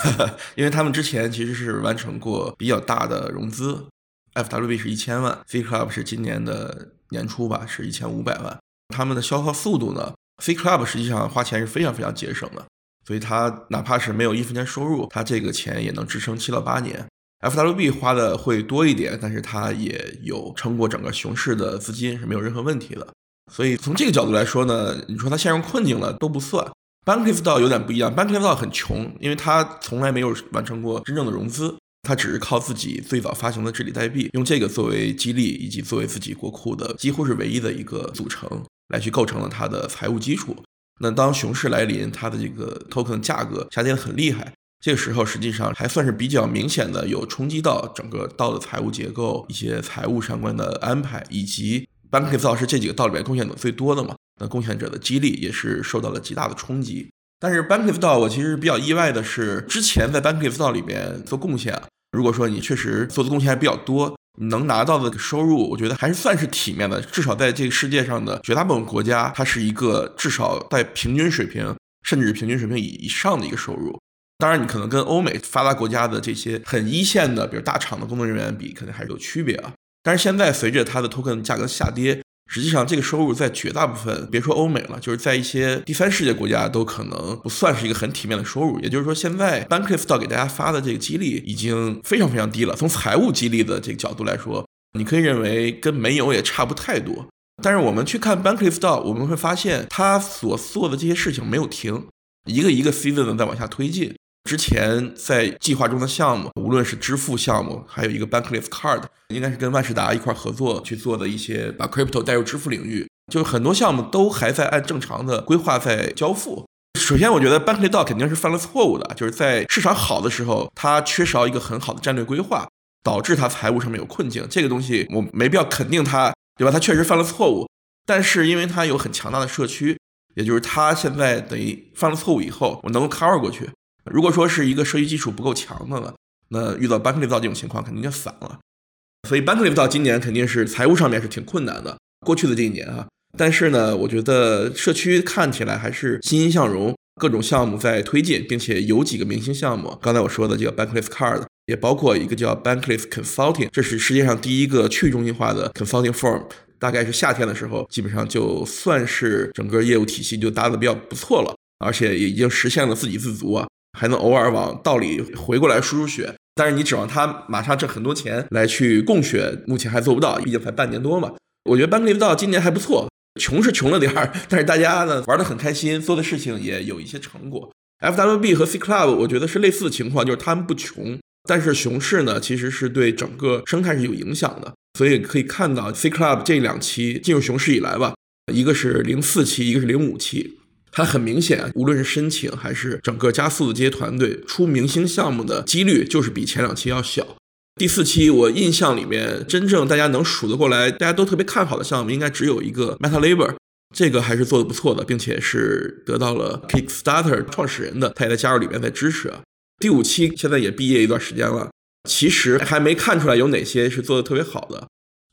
[SPEAKER 3] [laughs] 因为他们之前其实是完成过比较大的融资。FWB 是一千万，City Club 是今年的年初吧，是一千五百万。他们的消耗速度呢？C Club 实际上花钱是非常非常节省的。所以他哪怕是没有一分钱收入，他这个钱也能支撑七到八年。FWB 花的会多一点，但是它也有撑过整个熊市的资金是没有任何问题的。所以从这个角度来说呢，你说它陷入困境了都不算。Bankless 道有点不一样，Bankless 道很穷，因为它从来没有完成过真正的融资，它只是靠自己最早发行的治理代币，用这个作为激励以及作为自己国库的几乎是唯一的一个组成，来去构成了它的财务基础。那当熊市来临，它的这个 token 价格下跌的很厉害，这个时候实际上还算是比较明显的有冲击到整个道的财务结构、一些财务相关的安排，以及 Bankless 是这几个道里面贡献的最多的嘛？那贡献者的激励也是受到了极大的冲击。但是 Bankless 道我其实比较意外的是，之前在 Bankless 道里面做贡献，如果说你确实做的贡献还比较多。能拿到的收入，我觉得还是算是体面的。至少在这个世界上的绝大部分国家，它是一个至少在平均水平，甚至平均水平以以上的一个收入。当然，你可能跟欧美发达国家的这些很一线的，比如大厂的工作人员比，肯定还是有区别啊。但是现在随着它的 token 价格下跌。实际上，这个收入在绝大部分，别说欧美了，就是在一些第三世界国家都可能不算是一个很体面的收入。也就是说，现在 Bankless 到给大家发的这个激励已经非常非常低了。从财务激励的这个角度来说，你可以认为跟没有也差不太多。但是我们去看 Bankless 到，我们会发现他所做的这些事情没有停，一个一个 season 的在往下推进。之前在计划中的项目，无论是支付项目，还有一个 Bankless Card，应该是跟万事达一块合作去做的一些把 Crypto 带入支付领域，就是很多项目都还在按正常的规划在交付。首先，我觉得 Bankless 肯定是犯了错误的，就是在市场好的时候，它缺少一个很好的战略规划，导致它财务上面有困境。这个东西我没必要肯定它，对吧？它确实犯了错误，但是因为它有很强大的社区，也就是它现在等于犯了错误以后，我能够 cover 过去。如果说是一个社区基础不够强的呢，那遇到 Bankless 这种情况肯定就散了。所以 Bankless 今年肯定是财务上面是挺困难的。过去的这一年啊，但是呢，我觉得社区看起来还是欣欣向荣，各种项目在推进，并且有几个明星项目。刚才我说的这个 Bankless Card，也包括一个叫 Bankless Consulting，这是世界上第一个去中心化的 consulting firm。大概是夏天的时候，基本上就算是整个业务体系就搭的比较不错了，而且也已经实现了自给自足啊。还能偶尔往道里回过来输输血，但是你指望他马上挣很多钱来去供血，目前还做不到，毕竟才半年多嘛。我觉得 Bankless 道今年还不错，穷是穷了点儿，但是大家呢玩的很开心，做的事情也有一些成果。FWB 和 C Club 我觉得是类似的情况，就是他们不穷，但是熊市呢其实是对整个生态是有影响的，所以可以看到 C Club 这两期进入熊市以来吧，一个是零四期，一个是零五期。它很明显，无论是申请还是整个加速的这些团队出明星项目的几率，就是比前两期要小。第四期我印象里面，真正大家能数得过来，大家都特别看好的项目，应该只有一个 MetaLabor，这个还是做的不错的，并且是得到了 Kickstarter 创始人的，他也在加入里面在支持。第五期现在也毕业一段时间了，其实还没看出来有哪些是做的特别好的。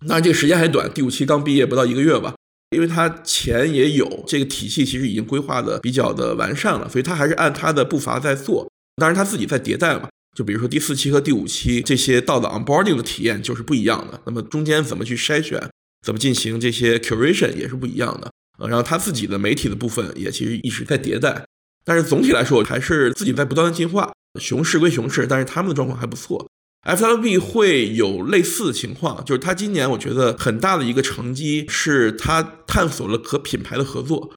[SPEAKER 3] 当然这个时间还短，第五期刚毕业不到一个月吧。因为他钱也有，这个体系其实已经规划的比较的完善了，所以他还是按他的步伐在做。当然他自己在迭代嘛，就比如说第四期和第五期这些到的 onboarding 的体验就是不一样的。那么中间怎么去筛选，怎么进行这些 curation 也是不一样的。呃，然后他自己的媒体的部分也其实一直在迭代。但是总体来说还是自己在不断的进化。熊市归熊市，但是他们的状况还不错。FLB 会有类似的情况，就是他今年我觉得很大的一个成绩是他探索了和品牌的合作。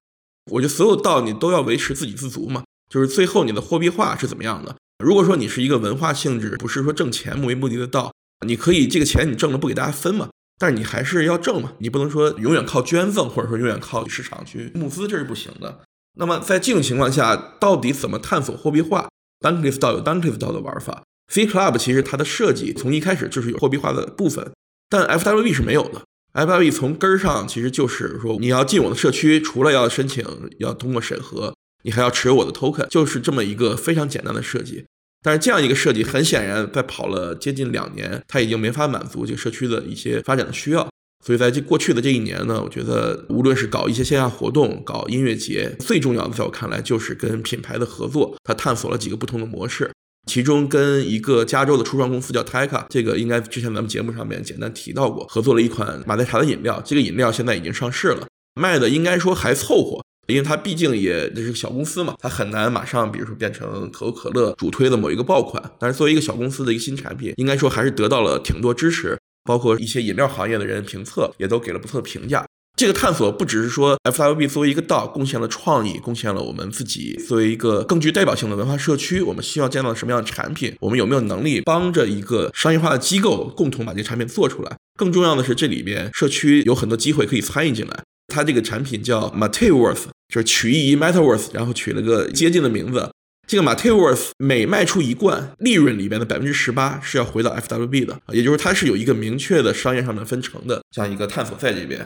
[SPEAKER 3] 我觉得所有道你都要维持自给自足嘛，就是最后你的货币化是怎么样的？如果说你是一个文化性质，不是说挣钱为目的的道，你可以这个钱你挣了不给大家分嘛，但是你还是要挣嘛，你不能说永远靠捐赠或者说永远靠市场去募资，这是不行的。那么在这种情况下，到底怎么探索货币化？Dunkley 道有 Dunkley 道的玩法。C Club 其实它的设计从一开始就是有货币化的部分，但 FWB 是没有的。FWB 从根儿上其实就是说，你要进我的社区，除了要申请要通过审核，你还要持有我的 token，就是这么一个非常简单的设计。但是这样一个设计，很显然在跑了接近两年，它已经没法满足这个社区的一些发展的需要。所以在这过去的这一年呢，我觉得无论是搞一些线下活动，搞音乐节，最重要的在我看来就是跟品牌的合作，它探索了几个不同的模式。其中跟一个加州的初创公司叫 Taka，这个应该之前咱们节目上面简单提到过，合作了一款马黛茶的饮料。这个饮料现在已经上市了，卖的应该说还凑合，因为它毕竟也这是个小公司嘛，它很难马上比如说变成可口可乐主推的某一个爆款。但是作为一个小公司的一个新产品，应该说还是得到了挺多支持，包括一些饮料行业的人评测也都给了不错的评价。这个探索不只是说 FWB 作为一个道贡献了创意，贡献了我们自己作为一个更具代表性的文化社区，我们希望建造什么样的产品，我们有没有能力帮着一个商业化的机构共同把这个产品做出来？更重要的是，这里边社区有很多机会可以参与进来。它这个产品叫 Mateworth，就是取意于 Metaworth，然后取了个接近的名字。这个 Mateworth 每卖出一罐，利润里边的百分之十八是要回到 FWB 的，也就是它是有一个明确的商业上的分成的这样一个探索在这边。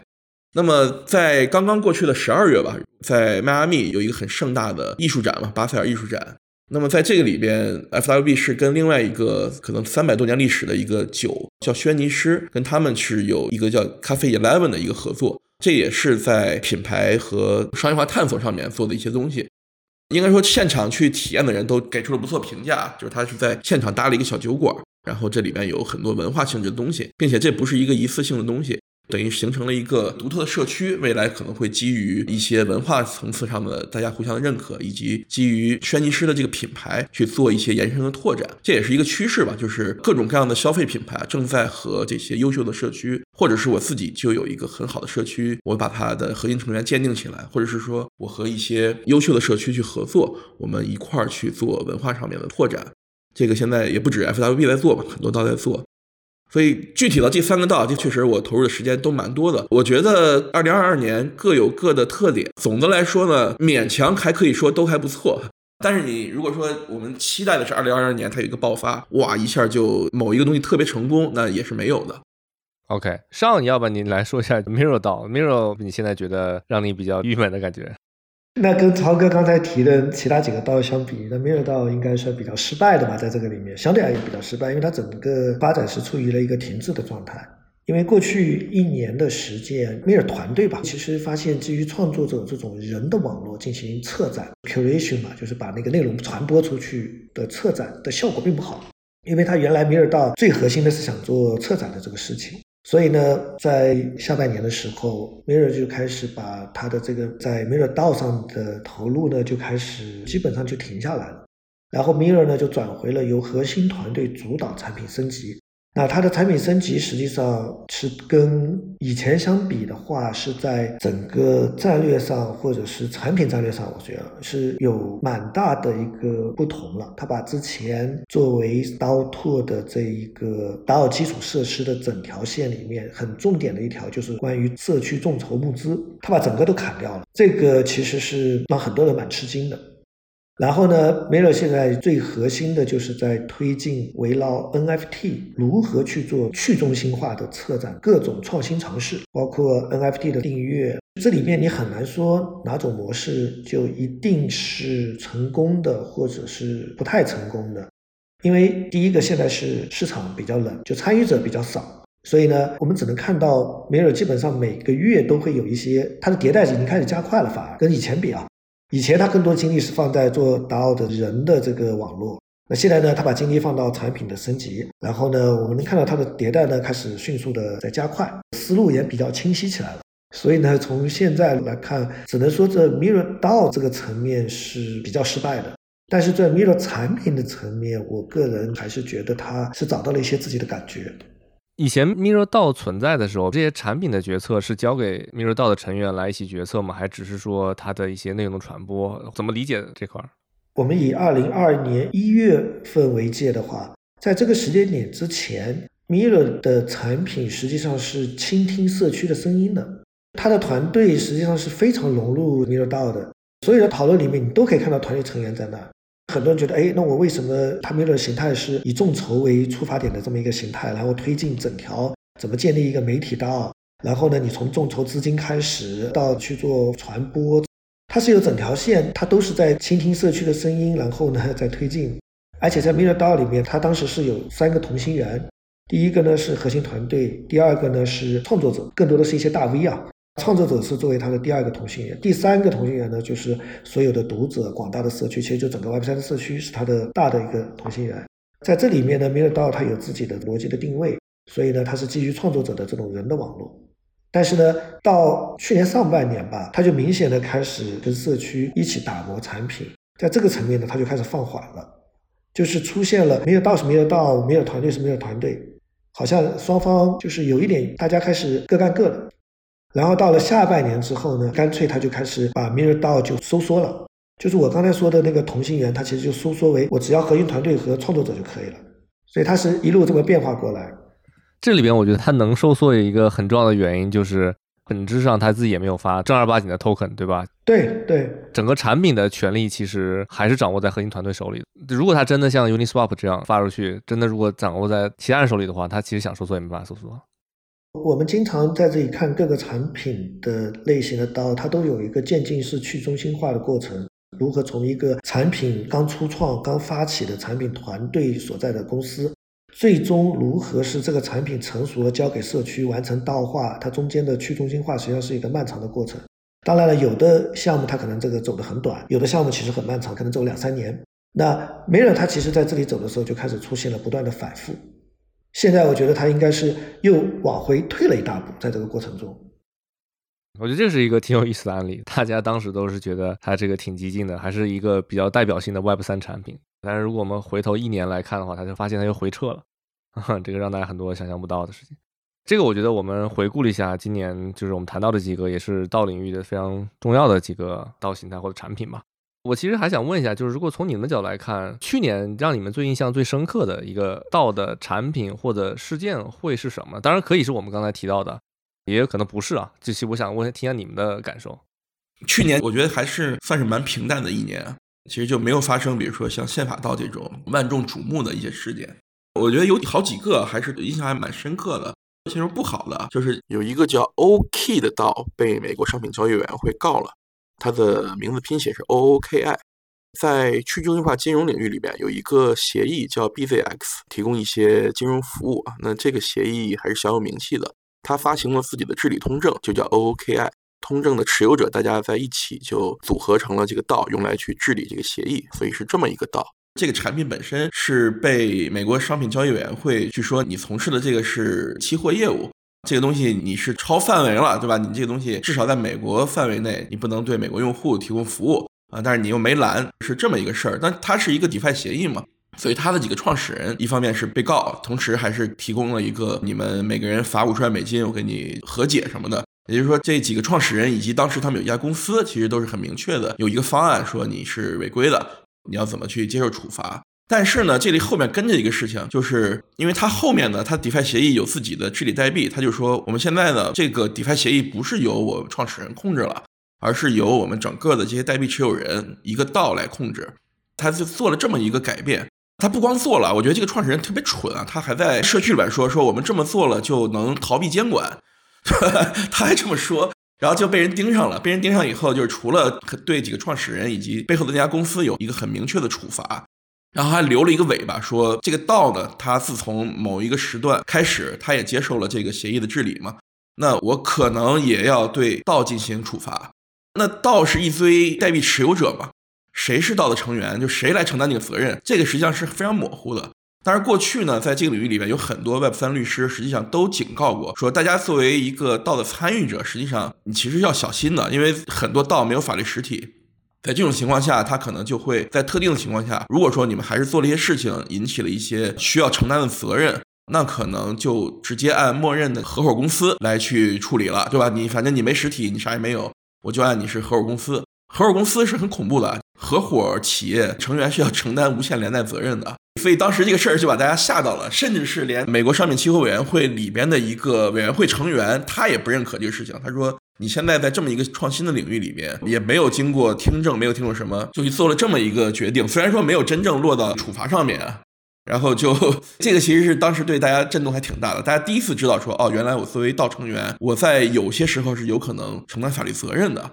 [SPEAKER 3] 那么，在刚刚过去的十二月吧，在迈阿密有一个很盛大的艺术展嘛，巴塞尔艺术展。那么在这个里边，FWB 是跟另外一个可能三百多年历史的一个酒叫轩尼诗，跟他们是有一个叫咖啡 Eleven 的一个合作。这也是在品牌和商业化探索上面做的一些东西。应该说，现场去体验的人都给出了不错评价，就是他是在现场搭了一个小酒馆，然后这里面有很多文化性质的东西，并且这不是一个一次性的东西。等于形成了一个独特的社区，未来可能会基于一些文化层次上的大家互相的认可，以及基于轩尼诗的这个品牌去做一些延伸的拓展，这也是一个趋势吧。就是各种各样的消费品牌正在和这些优秀的社区，或者是我自己就有一个很好的社区，我把它的核心成员鉴定起来，或者是说我和一些优秀的社区去合作，我们一块儿去做文化上面的拓展。这个现在也不止 FWB 在做吧，很多都在做。所以具体到这三个道，这确实我投入的时间都蛮多的。我觉得二零二二年各有各的特点，总的来说呢，勉强还可以说都还不错。但是你如果说我们期待的是二零二二年它有一个爆发，哇，一下就某一个东西特别成功，那也是没有的。
[SPEAKER 1] OK，上，你要不你来说一下 Mirror 道，Mirror 你现在觉得让你比较郁闷的感觉？
[SPEAKER 2] 那跟曹哥刚才提的其他几个道相比，那米尔道应该算比较失败的吧，在这个里面相对而言比较失败，因为它整个发展是处于了一个停滞的状态。因为过去一年的时间，米尔团队吧，其实发现基于创作者这种人的网络进行策展 curation 嘛，就是把那个内容传播出去的策展的效果并不好，因为他原来米尔道最核心的是想做策展的这个事情。所以呢，在下半年的时候，Mirror 就开始把他的这个在 Mirror 道上的投入呢，就开始基本上就停下来了。然后 Mirror 呢，就转回了由核心团队主导产品升级。那它的产品升级实际上是跟以前相比的话，是在整个战略上或者是产品战略上，我觉得是有蛮大的一个不同了。它把之前作为刀拓的这一个打好基础设施的整条线里面很重点的一条，就是关于社区众筹募资，它把整个都砍掉了。这个其实是让很多人蛮吃惊的。然后呢，Miro 现在最核心的就是在推进围绕 NFT 如何去做去中心化的策展，各种创新尝试，包括 NFT 的订阅，这里面你很难说哪种模式就一定是成功的，或者是不太成功的，因为第一个现在是市场比较冷，就参与者比较少。所以呢，我们只能看到 Mirror 基本上每个月都会有一些它的迭代已经开始加快了，反而跟以前比啊，以前他更多精力是放在做 DAO 的人的这个网络，那现在呢，他把精力放到产品的升级，然后呢，我们能看到它的迭代呢开始迅速的在加快，思路也比较清晰起来了。所以呢，从现在来看，只能说这 Mirror DAO 这个层面是比较失败的。但是在 Mirror 产品的层面，我个人还是觉得它是找到了一些自己的感觉。
[SPEAKER 1] 以前 Mirror DAO 存在的时候，这些产品的决策是交给 Mirror DAO 的成员来一起决策吗？还只是说它的一些内容的传播？怎么理解这块？
[SPEAKER 2] 我们以二零二二年一月份为界的话，在这个时间点之前，Mirror 的产品实际上是倾听社区的声音的。他的团队实际上是非常融入 Mirror DAO 的，所有的讨论里面，你都可以看到团队成员在那。很多人觉得，哎，那我为什么他 Mirror 形态是以众筹为出发点的这么一个形态，然后推进整条怎么建立一个媒体 DAO，然后呢，你从众筹资金开始到去做传播，它是有整条线，它都是在倾听社区的声音，然后呢在推进。而且在 Mirror DAO 里面，它当时是有三个同心圆，第一个呢是核心团队，第二个呢是创作者，更多的是一些大 V 啊。创作者是作为他的第二个同心圆，第三个同心圆呢，就是所有的读者、广大的社区，其实就整个 Web 三的社区是它的大的一个同心圆。在这里面呢，Mirror DAO 它有自己的逻辑的定位，所以呢，它是基于创作者的这种人的网络。但是呢，到去年上半年吧，它就明显的开始跟社区一起打磨产品，在这个层面呢，它就开始放缓了，就是出现了 Mirror DAO 是 Mirror DAO，Mirror 团队是 Mirror 团队，好像双方就是有一点大家开始各干各的。然后到了下半年之后呢，干脆他就开始把 Mirror DAO 就收缩了，就是我刚才说的那个同心圆，它其实就收缩为我只要核心团队和创作者就可以了，所以它是一路这么变化过来。
[SPEAKER 1] 这里边我觉得它能收缩有一个很重要的原因，就是本质上他自己也没有发正儿八经的 token，对吧？
[SPEAKER 2] 对对，
[SPEAKER 1] 整个产品的权利其实还是掌握在核心团队手里。如果他真的像 Uniswap 这样发出去，真的如果掌握在其他人手里的话，他其实想收缩也没办法收缩。
[SPEAKER 2] 我们经常在这里看各个产品的类型的刀，它都有一个渐进式去中心化的过程。如何从一个产品刚初创、刚发起的产品团队所在的公司，最终如何是这个产品成熟了交给社区完成道化？它中间的去中心化实际上是一个漫长的过程。当然了，有的项目它可能这个走得很短，有的项目其实很漫长，可能走两三年。那梅尔它其实在这里走的时候就开始出现了不断的反复。现在我觉得他应该是又往回退了一大步，在这个过程中，
[SPEAKER 1] 我觉得这是一个挺有意思的案例。大家当时都是觉得他这个挺激进的，还是一个比较代表性的 Web 三产品。但是如果我们回头一年来看的话，他就发现他又回撤了，[laughs] 这个让大家很多想象不到的事情。这个我觉得我们回顾了一下今年，就是我们谈到的几个也是道领域的非常重要的几个道形态或者产品吧。我其实还想问一下，就是如果从你们的角度来看，去年让你们最印象最深刻的一个道的产品或者事件会是什么？当然可以是我们刚才提到的，也有可能不是啊。这期我想问听下你们的感受。
[SPEAKER 3] 去年我觉得还是算是蛮平淡的一年，其实就没有发生，比如说像宪法道这种万众瞩目的一些事件。我觉得有好几个还是印象还蛮深刻的。其实不好的就是有一个叫 OK 的道被美国商品交易委员会告了。它的名字拼写是 OOKI，在去中心化金融领域里边有一个协议叫 BZX，提供一些金融服务啊。那这个协议还是小有名气的。它发行了自己的治理通证，就叫 OOKI。通证的持有者大家在一起就组合成了这个道，用来去治理这个协议。所以是这么一个道。这个产品本身是被美国商品交易委员会据说你从事的这个是期货业务。这个东西你是超范围了，对吧？你这个东西至少在美国范围内，你不能对美国用户提供服务啊。但是你又没拦，是这么一个事儿。但它是一个 DeFi 协议嘛，所以它的几个创始人一方面是被告，同时还是提供了一个你们每个人罚五十万美金，我给你和解什么的。也就是说，这几个创始人以及当时他们有一家公司，其实都是很明确的，有一个方案说你是违规的，你要怎么去接受处罚。但是呢，这里后面跟着一个事情，就是因为它后面呢，它 DeFi 协议有自己的治理代币，他就说我们现在的这个 DeFi 协议不是由我创始人控制了，而是由我们整个的这些代币持有人一个道来控制。他就做了这么一个改变。他不光做了，我觉得这个创始人特别蠢啊，他还在社区里边说说我们这么做了就能逃避监管，[laughs] 他还这么说，然后就被人盯上了。被人盯上以后，就是除了对几个创始人以及背后的那家公司有一个很明确的处罚。然后还留了一个尾巴，说这个道呢，它自从某一个时段开始，它也接受了这个协议的治理嘛，那我可能也要对道进行处罚。那道是一堆代币持有者嘛，谁是道的成员，就谁来承担这个责任，这个实际上是非常模糊的。但是过去呢，在这个领域里面，有很多 Web 三律师实际上都警告过，说大家作为一个道的参与者，实际上你其实要小心的，因为很多道没有法律实体。在这种情况下，他可能就会在特定的情况下，如果说你们还是做了一些事情，引起了一些需要承担的责任，那可能就直接按默认的合伙公司来去处理了，对吧？你反正你没实体，你啥也没有，我就按你是合伙公司。合伙公司是很恐怖的，合伙企业成员是要承担无限连带责任的，所以当时这个事儿就把大家吓到了，甚至是连美国商品期货委员会里边的一个委员会成员，他也不认可这个事情，他说。你现在在这么一个创新的领域里面，也没有经过听证，没有听过什么，就去做了这么一个决定。虽然说没有真正落到处罚上面啊，然后就这个其实是当时对大家震动还挺大的。大家第一次知道说，哦，原来我作为道成员，我在有些时候是有可能承担法律责任的。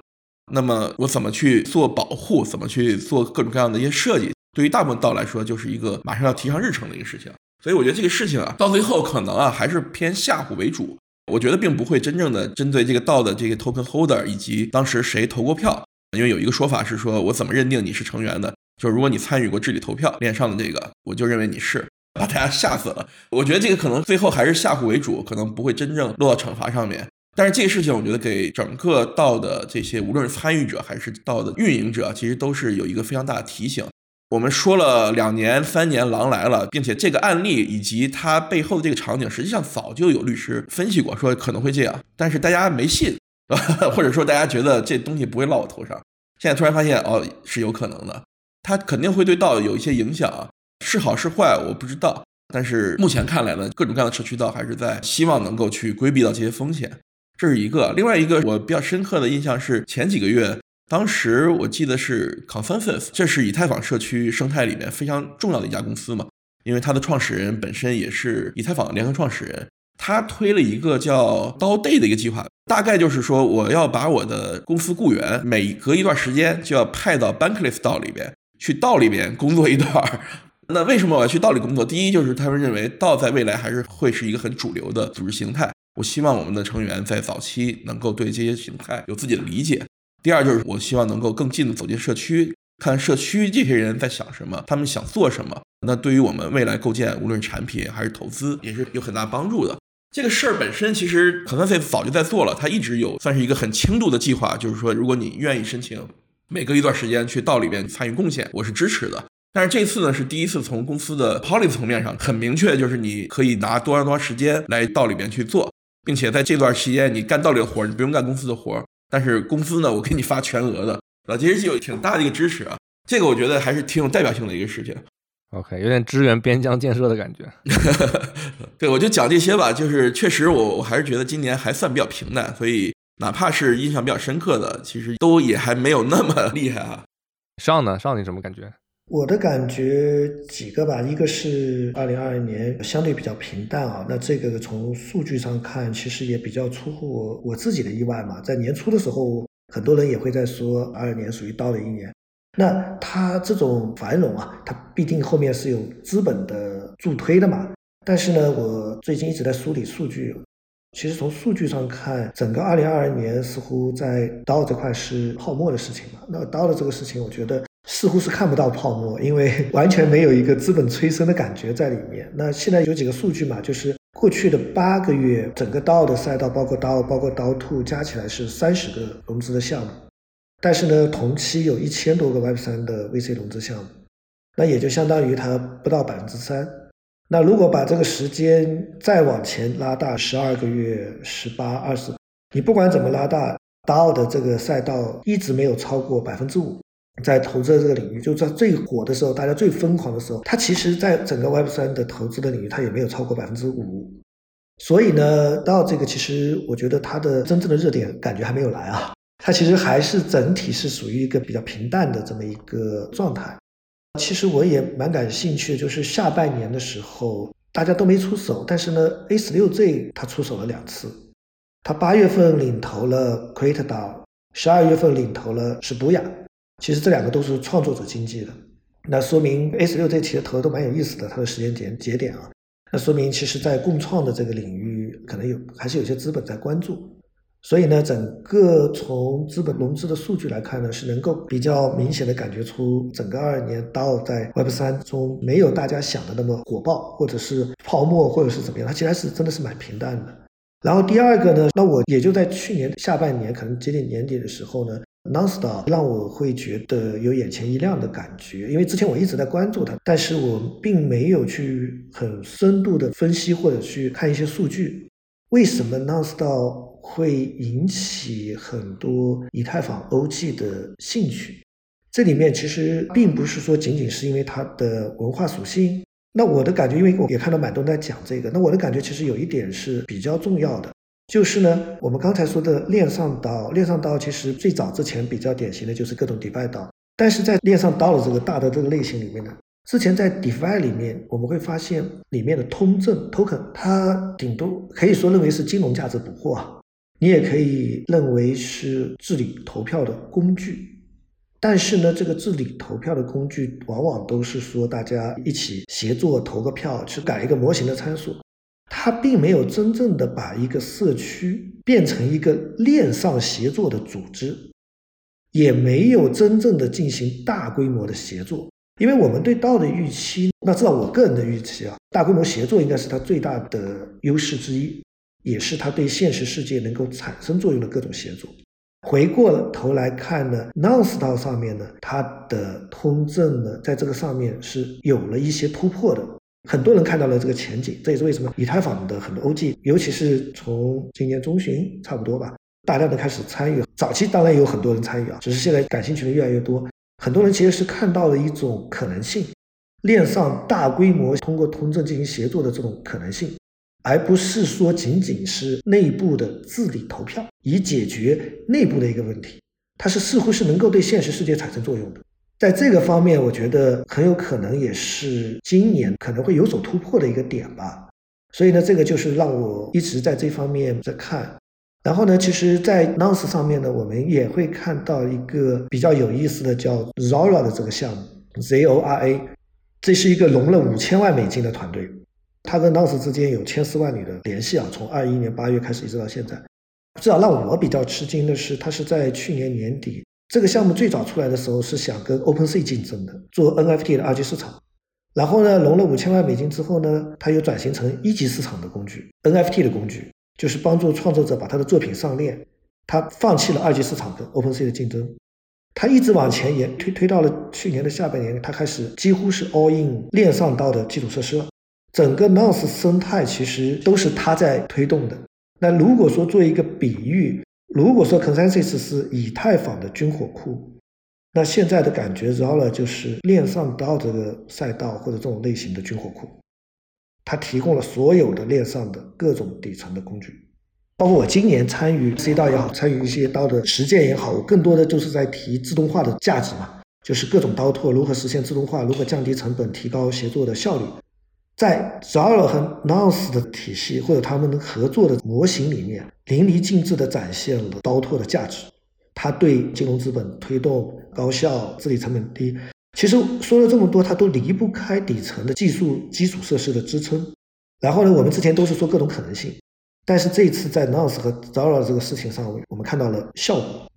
[SPEAKER 3] 那么我怎么去做保护，怎么去做各种各样的一些设计，对于大部分道来说，就是一个马上要提上日程的一个事情。所以我觉得这个事情啊，到最后可能啊，还是偏吓唬为主。我觉得并不会真正的针对这个道的这个 token holder 以及当时谁投过票，因为有一个说法是说，我怎么认定你是成员的？就是如果你参与过治理投票链上的这个，我就认为你是，把大家吓死了。我觉得这个可能最后还是吓唬为主，可能不会真正落到惩罚上面。但是这个事情，我觉得给整个道的这些无论是参与者还是道的运营者，其实都是有一个非常大的提醒。我们说了两年、三年，狼来了，并且这个案例以及它背后的这个场景，实际上早就有律师分析过，说可能会这样，但是大家没信，[laughs] 或者说大家觉得这东西不会落我头上。现在突然发现，哦，是有可能的，它肯定会对道有一些影响，是好是坏我不知道。但是目前看来呢，各种各样的社区道还是在希望能够去规避到这些风险，这是一个。另外一个我比较深刻的印象是前几个月。当时我记得是 Consensus，这是以太坊社区生态里面非常重要的一家公司嘛，因为它的创始人本身也是以太坊联合创始人，他推了一个叫 DODAY 的一个计划，大概就是说我要把我的公司雇员每隔一段时间就要派到 Bankless 道里边去道里边工作一段。那为什么我要去道里工作？第一就是他们认为道在未来还是会是一个很主流的组织形态，我希望我们的成员在早期能够对这些形态有自己的理解。第二就是我希望能够更近的走进社区，看社区这些人在想什么，他们想做什么。那对于我们未来构建，无论产品还是投资，也是有很大帮助的。这个事儿本身其实可能在早就在做了，它一直有算是一个很轻度的计划，就是说如果你愿意申请，每隔一段时间去到里边参与贡献，我是支持的。但是这次呢是第一次从公司的 policy 层面上很明确，就是你可以拿多长多长时间来到里边去做，并且在这段时间你干到里的活儿，你不用干公司的活儿。但是工资呢，我给你发全额的，啊，其实是有挺大的一个支持啊，这个我觉得还是挺有代表性的一个事情。
[SPEAKER 1] OK，有点支援边疆建设的感觉。[laughs]
[SPEAKER 3] 对，我就讲这些吧，就是确实我我还是觉得今年还算比较平淡，所以哪怕是印象比较深刻的，其实都也还没有那么 [laughs] 厉害啊。
[SPEAKER 1] 上呢，上你什么感觉？
[SPEAKER 2] 我的感觉几个吧，一个是二零二二年相对比较平淡啊，那这个从数据上看，其实也比较出乎我我自己的意外嘛。在年初的时候，很多人也会在说二二年属于刀的一年，那它这种繁荣啊，它必定后面是有资本的助推的嘛。但是呢，我最近一直在梳理数据，其实从数据上看，整个二零二二年似乎在刀这块是泡沫的事情嘛。那刀的这个事情，我觉得。似乎是看不到泡沫，因为 [laughs] 完全没有一个资本催生的感觉在里面。那现在有几个数据嘛，就是过去的八个月，整个 DAO 的赛道，包括 DAO，包括 DAO Two 加起来是三十个融资的项目，但是呢，同期有一千多个 Web 三的 VC 融资项目，那也就相当于它不到百分之三。那如果把这个时间再往前拉大十二个月、十八、二十，你不管怎么拉大，DAO 的这个赛道一直没有超过百分之五。在投资的这个领域，就在最火的时候，大家最疯狂的时候，它其实，在整个 Web 三的投资的领域，它也没有超过百分之五。所以呢，到这个，其实我觉得它的真正的热点感觉还没有来啊。它其实还是整体是属于一个比较平淡的这么一个状态。其实我也蛮感兴趣的，就是下半年的时候，大家都没出手，但是呢，A 十六 Z 它出手了两次。它八月份领投了 Create DAO，十二月份领投了是 b 雅。其实这两个都是创作者经济的，那说明 A 十六这期的投都蛮有意思的，它的时间节节点啊，那说明其实在共创的这个领域，可能有还是有些资本在关注。所以呢，整个从资本融资的数据来看呢，是能够比较明显的感觉出，整个二年 DAO 在 Web 三中没有大家想的那么火爆，或者是泡沫，或者是怎么样，它其实是真的是蛮平淡的。然后第二个呢，那我也就在去年下半年，可能接近年底的时候呢 n o n s t a 让我会觉得有眼前一亮的感觉，因为之前我一直在关注它，但是我并没有去很深度的分析或者去看一些数据，为什么 n o n s t a 会引起很多以太坊 OG 的兴趣，这里面其实并不是说仅仅是因为它的文化属性。那我的感觉，因为我也看到蛮多人在讲这个，那我的感觉其实有一点是比较重要的，就是呢，我们刚才说的链上刀，链上刀其实最早之前比较典型的就是各种 DeFi 刀，但是在链上刀的这个大的这个类型里面呢。之前在 DeFi 里面，我们会发现里面的通证 Token，它顶多可以说认为是金融价值捕获啊。你也可以认为是治理投票的工具，但是呢，这个治理投票的工具往往都是说大家一起协作投个票，去改一个模型的参数，它并没有真正的把一个社区变成一个链上协作的组织，也没有真正的进行大规模的协作。因为我们对道的预期，那至少我个人的预期啊，大规模协作应该是它最大的优势之一。也是它对现实世界能够产生作用的各种协作。回过头来看呢，Nonce 道上面呢，它的通证呢，在这个上面是有了一些突破的。很多人看到了这个前景，这也是为什么以太坊的很多 OG，尤其是从今年中旬差不多吧，大量的开始参与。早期当然有很多人参与啊，只是现在感兴趣的越来越多。很多人其实是看到了一种可能性，链上大规模通过通证进行协作的这种可能性。而不是说仅仅是内部的治理投票以解决内部的一个问题，它是似乎是能够对现实世界产生作用的。在这个方面，我觉得很有可能也是今年可能会有所突破的一个点吧。所以呢，这个就是让我一直在这方面在看。然后呢，其实，在 Nonce 上面呢，我们也会看到一个比较有意思的叫 Zora 的这个项目，Z-O-R-A，这是一个融了五千万美金的团队。他跟 Nonce 之间有千丝万缕的联系啊，从二一年八月开始一直到现在。至少让我比较吃惊的是，他是在去年年底这个项目最早出来的时候是想跟 OpenSea 竞争的，做 NFT 的二级市场。然后呢，融了五千万美金之后呢，他又转型成一级市场的工具，NFT 的工具，就是帮助创作者把他的作品上链。他放弃了二级市场跟 OpenSea 的竞争，他一直往前延推推到了去年的下半年，他开始几乎是 all in 链上道的基础设施了。整个 Nonce 生态其实都是他在推动的。那如果说做一个比喻，如果说 Consensus 是以太坊的军火库，那现在的感觉 z o l a 就是链上道这个赛道或者这种类型的军火库。它提供了所有的链上的各种底层的工具，包括我今年参与 C 道也好，参与一些刀的实践也好，我更多的就是在提自动化的价值嘛，就是各种刀拓如何实现自动化，如何降低成本，提高协作的效率。在 Zara 和 Nonce 的体系或者他们合作的模型里面，淋漓尽致地展现了刀拓的价值。它对金融资本推动高效、治理成本低。其实说了这么多，它都离不开底层的技术基础设施的支撑。然后呢，我们之前都是说各种可能性，但是这次在 Nonce 和 Zara 这个事情上，我们看到了效果。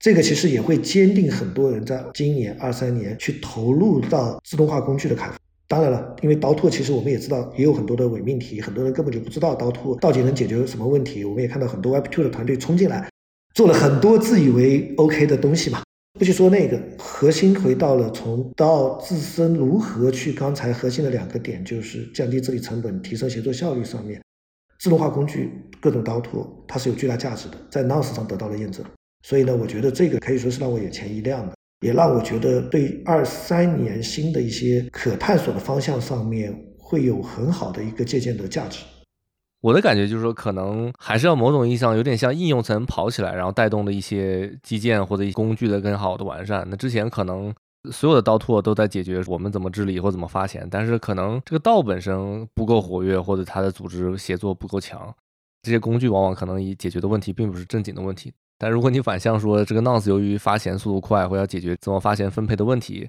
[SPEAKER 2] 这个其实也会坚定很多人在今年二三年去投入到自动化工具的开发。当然了，因为刀拓其实我们也知道也有很多的伪命题，很多人根本就不知道刀拓到底能解决什么问题。我们也看到很多 Web2 的团队冲进来，做了很多自以为 OK 的东西嘛。不去说那个，核心回到了从到自身如何去刚才核心的两个点，就是降低治理成本、提升协作效率上面，自动化工具各种刀拓它是有巨大价值的，在 Nonce 上得到了验证。所以呢，我觉得这个可以说是让我眼前一亮的。也让我觉得，对二三年新的一些可探索的方向上面，会有很好的一个借鉴的价值。
[SPEAKER 1] 我的感觉就是说，可能还是要某种意义上有点像应用层跑起来，然后带动的一些基建或者一工具的更好的完善。那之前可能所有的刀拓都在解决我们怎么治理或怎么发钱，但是可能这个道本身不够活跃，或者它的组织协作不够强，这些工具往往可能以解决的问题并不是正经的问题。但如果你反向说，这个 Nonce 由于发钱速度快，或要解决怎么发钱分配的问题，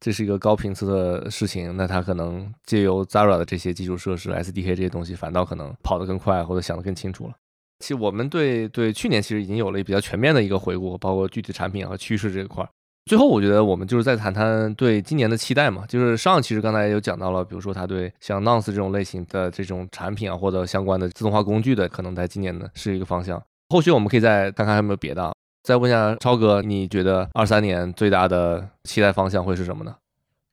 [SPEAKER 1] 这是一个高频次的事情，那它可能借由 Zara 的这些基础设施、SDK 这些东西，反倒可能跑得更快或者想得更清楚了。其实我们对对去年其实已经有了比较全面的一个回顾，包括具体产品和趋势这一块。最后，我觉得我们就是在谈谈对今年的期待嘛。就是上其实刚才有讲到了，比如说他对像 Nonce 这种类型的这种产品啊，或者相关的自动化工具的，可能在今年呢是一个方向。后续我们可以再看看有没有别的。再问一下超哥，你觉得二三年最大的期待方向会是什么呢？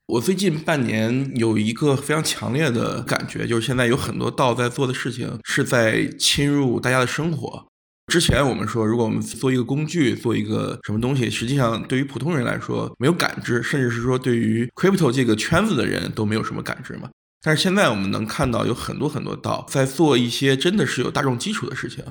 [SPEAKER 3] 我最近半年有一个非常强烈的感觉，就是现在有很多道在做的事情是在侵入大家的生活。之前我们说，如果我们做一个工具，做一个什么东西，实际上对于普通人来说没有感知，甚至是说对于 crypto 这个圈子的人都没有什么感知嘛。但是现在我们能看到有很多很多道在做一些真的是有大众基础的事情。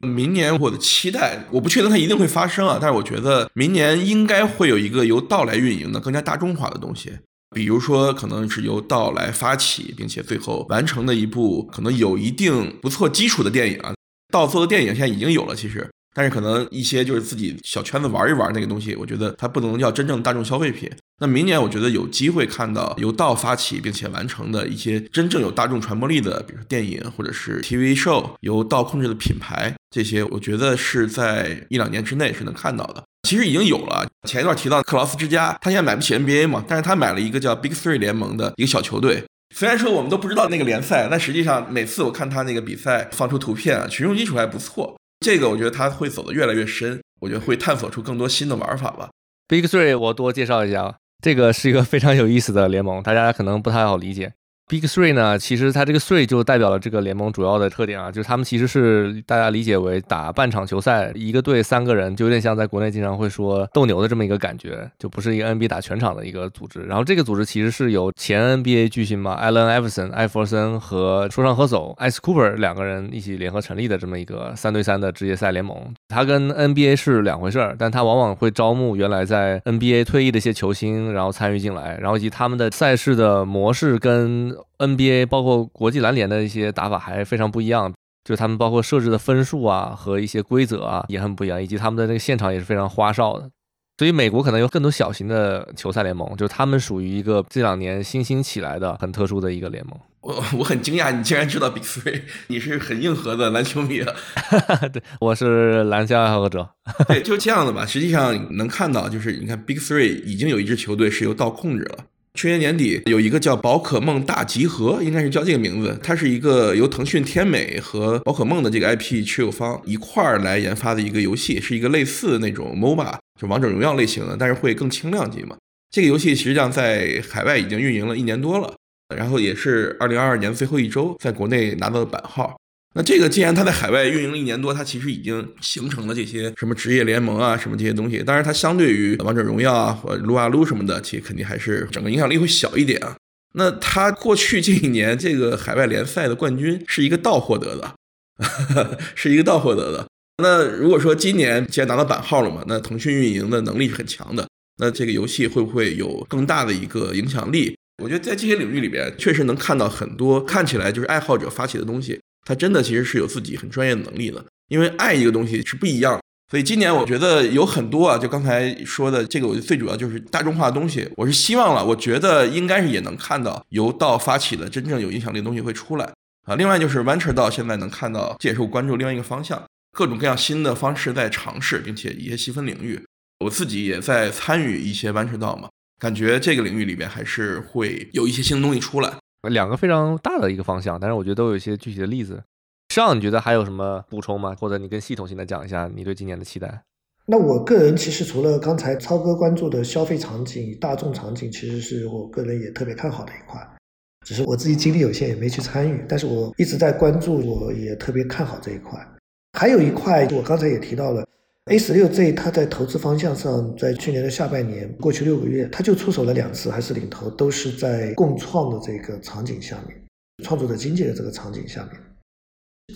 [SPEAKER 3] 明年我的期待，我不确定它一定会发生啊，但是我觉得明年应该会有一个由道来运营的更加大众化的东西。比如说，可能是由道来发起，并且最后完成的一部可能有一定不错基础的电影啊。道做的电影现在已经有了，其实，但是可能一些就是自己小圈子玩一玩那个东西，我觉得它不能叫真正大众消费品。那明年我觉得有机会看到由道发起并且完成的一些真正有大众传播力的，比如说电影或者是 TV show，由道控制的品牌，这些我觉得是在一两年之内是能看到的。其实已经有了。前一段提到克劳斯之家，他现在买不起 NBA 嘛，但是他买了一个叫 Big Three 联盟的一个小球队。虽然说我们都不知道那个联赛，但实际上每次我看他那个比赛放出图片啊，群众基础还不错。这个我觉得他会走得越来越深，我觉得会探索出更多新的玩法吧。
[SPEAKER 1] Big Three 我多介绍一下，这个是一个非常有意思的联盟，大家可能不太好理解。Big Three 呢，其实它这个 Three 就代表了这个联盟主要的特点啊，就是他们其实是大家理解为打半场球赛，一个队三个人，就有点像在国内经常会说斗牛的这么一个感觉，就不是一个 NBA 打全场的一个组织。然后这个组织其实是由前 NBA 巨星嘛，Allen Iverson 艾弗森和说唱歌手 Ice Cooper 两个人一起联合成立的这么一个三对三的职业赛联盟。它跟 NBA 是两回事儿，但它往往会招募原来在 NBA 退役的一些球星，然后参与进来，然后以及他们的赛事的模式跟 NBA 包括国际篮联的一些打法还非常不一样，就是他们包括设置的分数啊和一些规则啊也很不一样，以及他们的那个现场也是非常花哨的。所以美国可能有更多小型的球赛联盟，就是他们属于一个这两年新兴起来的很特殊的一个联盟。
[SPEAKER 3] 我我很惊讶，你竟然知道 Big Three，你是很硬核的篮球迷啊？[laughs]
[SPEAKER 1] 对，我是篮球爱好者。
[SPEAKER 3] 对，[laughs] 就这样的吧。实际上能看到，就是你看 Big Three 已经有一支球队是由道控制了。去年年底有一个叫宝可梦大集合，应该是叫这个名字。它是一个由腾讯、天美和宝可梦的这个 IP 持有方一块儿来研发的一个游戏，是一个类似那种 MOBA，就王者荣耀类型的，但是会更轻量级嘛。这个游戏实际上在海外已经运营了一年多了，然后也是二零二二年最后一周在国内拿到的版号。那这个既然它在海外运营了一年多，它其实已经形成了这些什么职业联盟啊，什么这些东西。当然，它相对于王者荣耀啊或撸啊撸什么的，其实肯定还是整个影响力会小一点啊。那它过去这一年这个海外联赛的冠军是一个道获得的，[laughs] 是一个道获得的。那如果说今年既然拿到版号了嘛，那腾讯运营的能力是很强的，那这个游戏会不会有更大的一个影响力？我觉得在这些领域里边，确实能看到很多看起来就是爱好者发起的东西。他真的其实是有自己很专业的能力的，因为爱一个东西是不一样，所以今年我觉得有很多啊，就刚才说的这个，我最主要就是大众化的东西，我是希望了，我觉得应该是也能看到由道发起的真正有影响力的东西会出来啊。另外就是 Venture 道现在能看到，这也是我关注另外一个方向，各种各样新的方式在尝试，并且一些细分领域，我自己也在参与一些 Venture 道嘛，感觉这个领域里边还是会有一些新的东西出来。
[SPEAKER 1] 两个非常大的一个方向，但是我觉得都有一些具体的例子。上，你觉得还有什么补充吗？或者你跟系统性的讲一下你对今年的期待？
[SPEAKER 2] 那我个人其实除了刚才超哥关注的消费场景、大众场景，其实是我个人也特别看好的一块。只是我自己精力有限，也没去参与。但是我一直在关注，我也特别看好这一块。还有一块，我刚才也提到了，A 十六 Z 它在投资方向上，在去年的下半年，过去六个月，它就出手了两次，还是领投，都是在共创的这个场景下面，创作者经济的这个场景下面。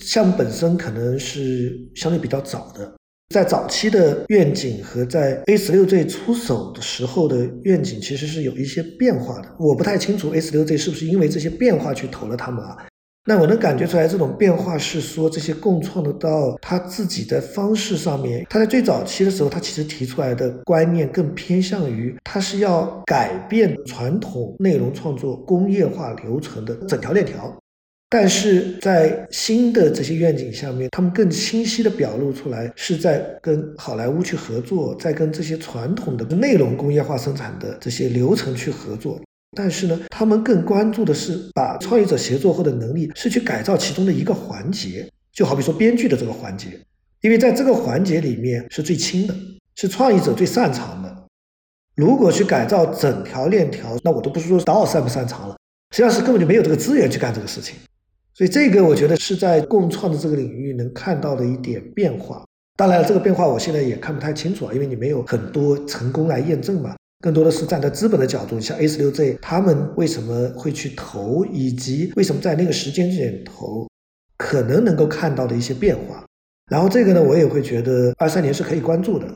[SPEAKER 2] 项目本身可能是相对比较早的，在早期的愿景和在 A 十六 Z 出手的时候的愿景其实是有一些变化的。我不太清楚 A 十六 Z 是不是因为这些变化去投了他们啊？那我能感觉出来，这种变化是说这些共创的道他自己的方式上面，他在最早期的时候，他其实提出来的观念更偏向于，他是要改变传统内容创作工业化流程的整条链条。但是在新的这些愿景下面，他们更清晰地表露出来，是在跟好莱坞去合作，在跟这些传统的内容工业化生产的这些流程去合作。但是呢，他们更关注的是把创业者协作后的能力是去改造其中的一个环节，就好比说编剧的这个环节，因为在这个环节里面是最轻的，是创业者最擅长的。如果去改造整条链条，那我都不是说导擅不擅长了，实际上是根本就没有这个资源去干这个事情。所以这个我觉得是在共创的这个领域能看到的一点变化。当然了，这个变化我现在也看不太清楚啊，因为你没有很多成功来验证嘛。更多的是站在资本的角度，像 A 十六 Z 他们为什么会去投，以及为什么在那个时间点投，可能能够看到的一些变化。然后这个呢，我也会觉得二三年是可以关注的。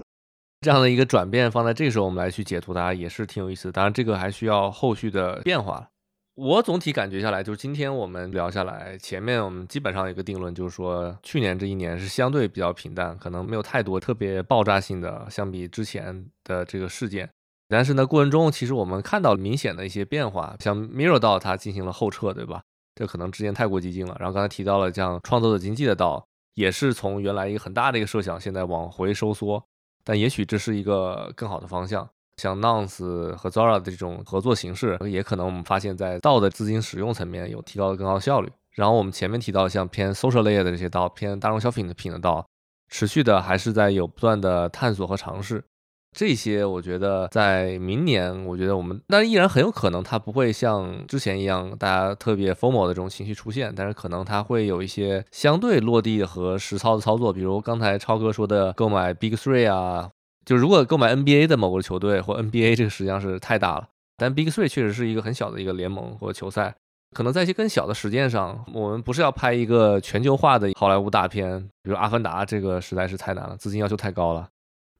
[SPEAKER 1] 这样的一个转变放在这个时候我们来去解读它也是挺有意思的。当然这个还需要后续的变化。我总体感觉下来，就是今天我们聊下来，前面我们基本上有一个定论，就是说去年这一年是相对比较平淡，可能没有太多特别爆炸性的相比之前的这个事件。但是呢，过程中其实我们看到明显的一些变化，像 Mirror 道它进行了后撤，对吧？这可能之前太过激进了。然后刚才提到了像创作者经济的道，也是从原来一个很大的一个设想，现在往回收缩。但也许这是一个更好的方向。像 Nonce 和 Zora 的这种合作形式，也可能我们发现，在道的资金使用层面有提高了更高的效率。然后我们前面提到像偏 social layer 的这些道，偏大众消费品的道，持续的还是在有不断的探索和尝试。这些我觉得在明年，我觉得我们但依然很有可能它不会像之前一样，大家特别 formal 的这种情绪出现，但是可能它会有一些相对落地和实操的操作，比如刚才超哥说的购买 Big Three 啊，就如果购买 NBA 的某个球队或 NBA 这个实际上是太大了，但 Big Three 确实是一个很小的一个联盟或球赛，可能在一些更小的实践上，我们不是要拍一个全球化的好莱坞大片，比如《阿凡达》，这个实在是太难了，资金要求太高了。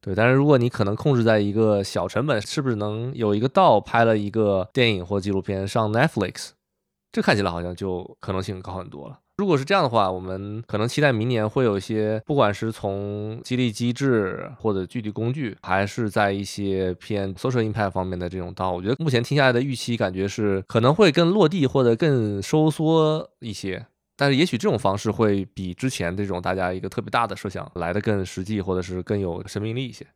[SPEAKER 1] 对，但是如果你可能控制在一个小成本，是不是能有一个道拍了一个电影或纪录片上 Netflix？这看起来好像就可能性高很多了。如果是这样的话，我们可能期待明年会有一些，不管是从激励机制或者具体工具，还是在一些偏 social impact 方面的这种道，我觉得目前听下来的预期感觉是可能会更落地或者更收缩一些。但是也许这种方式会比之前这种大家一个特别大的设想来的更实际，或者是更有生命力一些。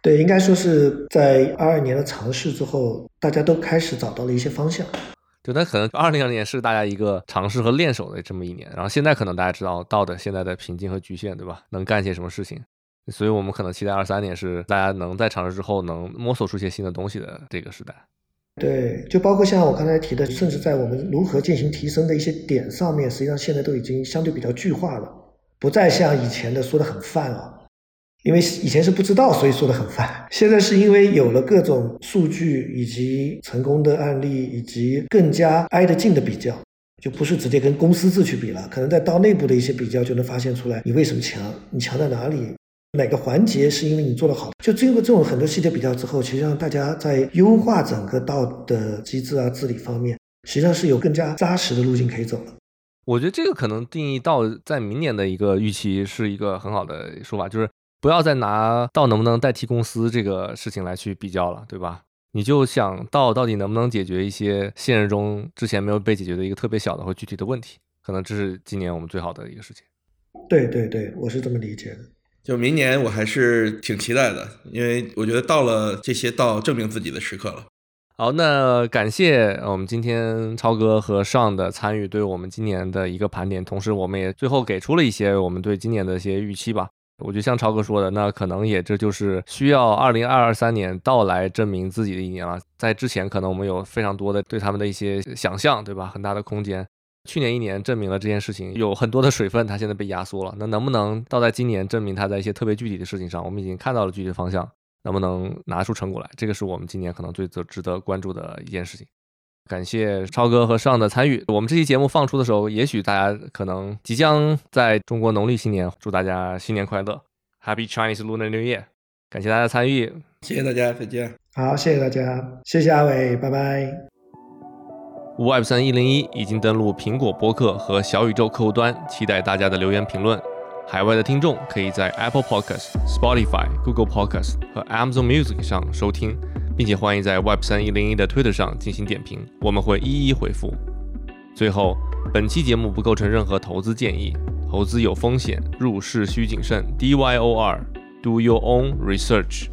[SPEAKER 2] 对，应该说是在二二年的尝试之后，大家都开始找到了一些方向。
[SPEAKER 1] 对，那可能二零二零年是大家一个尝试和练手的这么一年，然后现在可能大家知道到的现在的瓶颈和局限，对吧？能干些什么事情？所以我们可能期待二三年是大家能在尝试之后能摸索出一些新的东西的这个时代。
[SPEAKER 2] 对，就包括像我刚才提的，甚至在我们如何进行提升的一些点上面，实际上现在都已经相对比较具化了，不再像以前的说的很泛啊。因为以前是不知道，所以说的很泛。现在是因为有了各种数据以及成功的案例，以及更加挨得近的比较，就不是直接跟公司制去比了，可能在到内部的一些比较就能发现出来，你为什么强，你强在哪里。哪个环节是因为你做得好？就经过这种很多细节比较之后，其实让大家在优化整个道的机制啊、治理方面，实际上是有更加扎实的路径可以走了。
[SPEAKER 1] 我觉得这个可能定义到在明年的一个预期是一个很好的说法，就是不要再拿道能不能代替公司这个事情来去比较了，对吧？你就想到到底能不能解决一些现实中之前没有被解决的一个特别小的或具体的问题，可能这是今年我们最好的一个事情。
[SPEAKER 2] 对对对，我是这么理解的。
[SPEAKER 3] 就明年我还是挺期待的，因为我觉得到了这些到证明自己的时刻了。
[SPEAKER 1] 好，那感谢我们今天超哥和上的参与，对我们今年的一个盘点，同时我们也最后给出了一些我们对今年的一些预期吧。我觉得像超哥说的，那可能也这就是需要二零二二三年到来证明自己的一年了。在之前，可能我们有非常多的对他们的一些想象，对吧？很大的空间。去年一年证明了这件事情有很多的水分，它现在被压缩了。那能不能到在今年证明它在一些特别具体的事情上，我们已经看到了具体的方向，能不能拿出成果来？这个是我们今年可能最值值得关注的一件事情。感谢超哥和上的参与。我们这期节目放出的时候，也许大家可能即将在中国农历新年，祝大家新年快乐，Happy Chinese Lunar New Year！感谢大家参与，
[SPEAKER 3] 谢谢大家，再见。
[SPEAKER 2] 好，谢谢大家，谢谢阿伟，拜拜。
[SPEAKER 1] Web 三一零一已经登录苹果播客和小宇宙客户端，期待大家的留言评论。海外的听众可以在 Apple Podcast、Spotify、Google Podcast 和 Amazon Music 上收听，并且欢迎在 Web 三一零一的 Twitter 上进行点评，我们会一一回复。最后，本期节目不构成任何投资建议，投资有风险，入市需谨慎。D Y O R，Do your own research。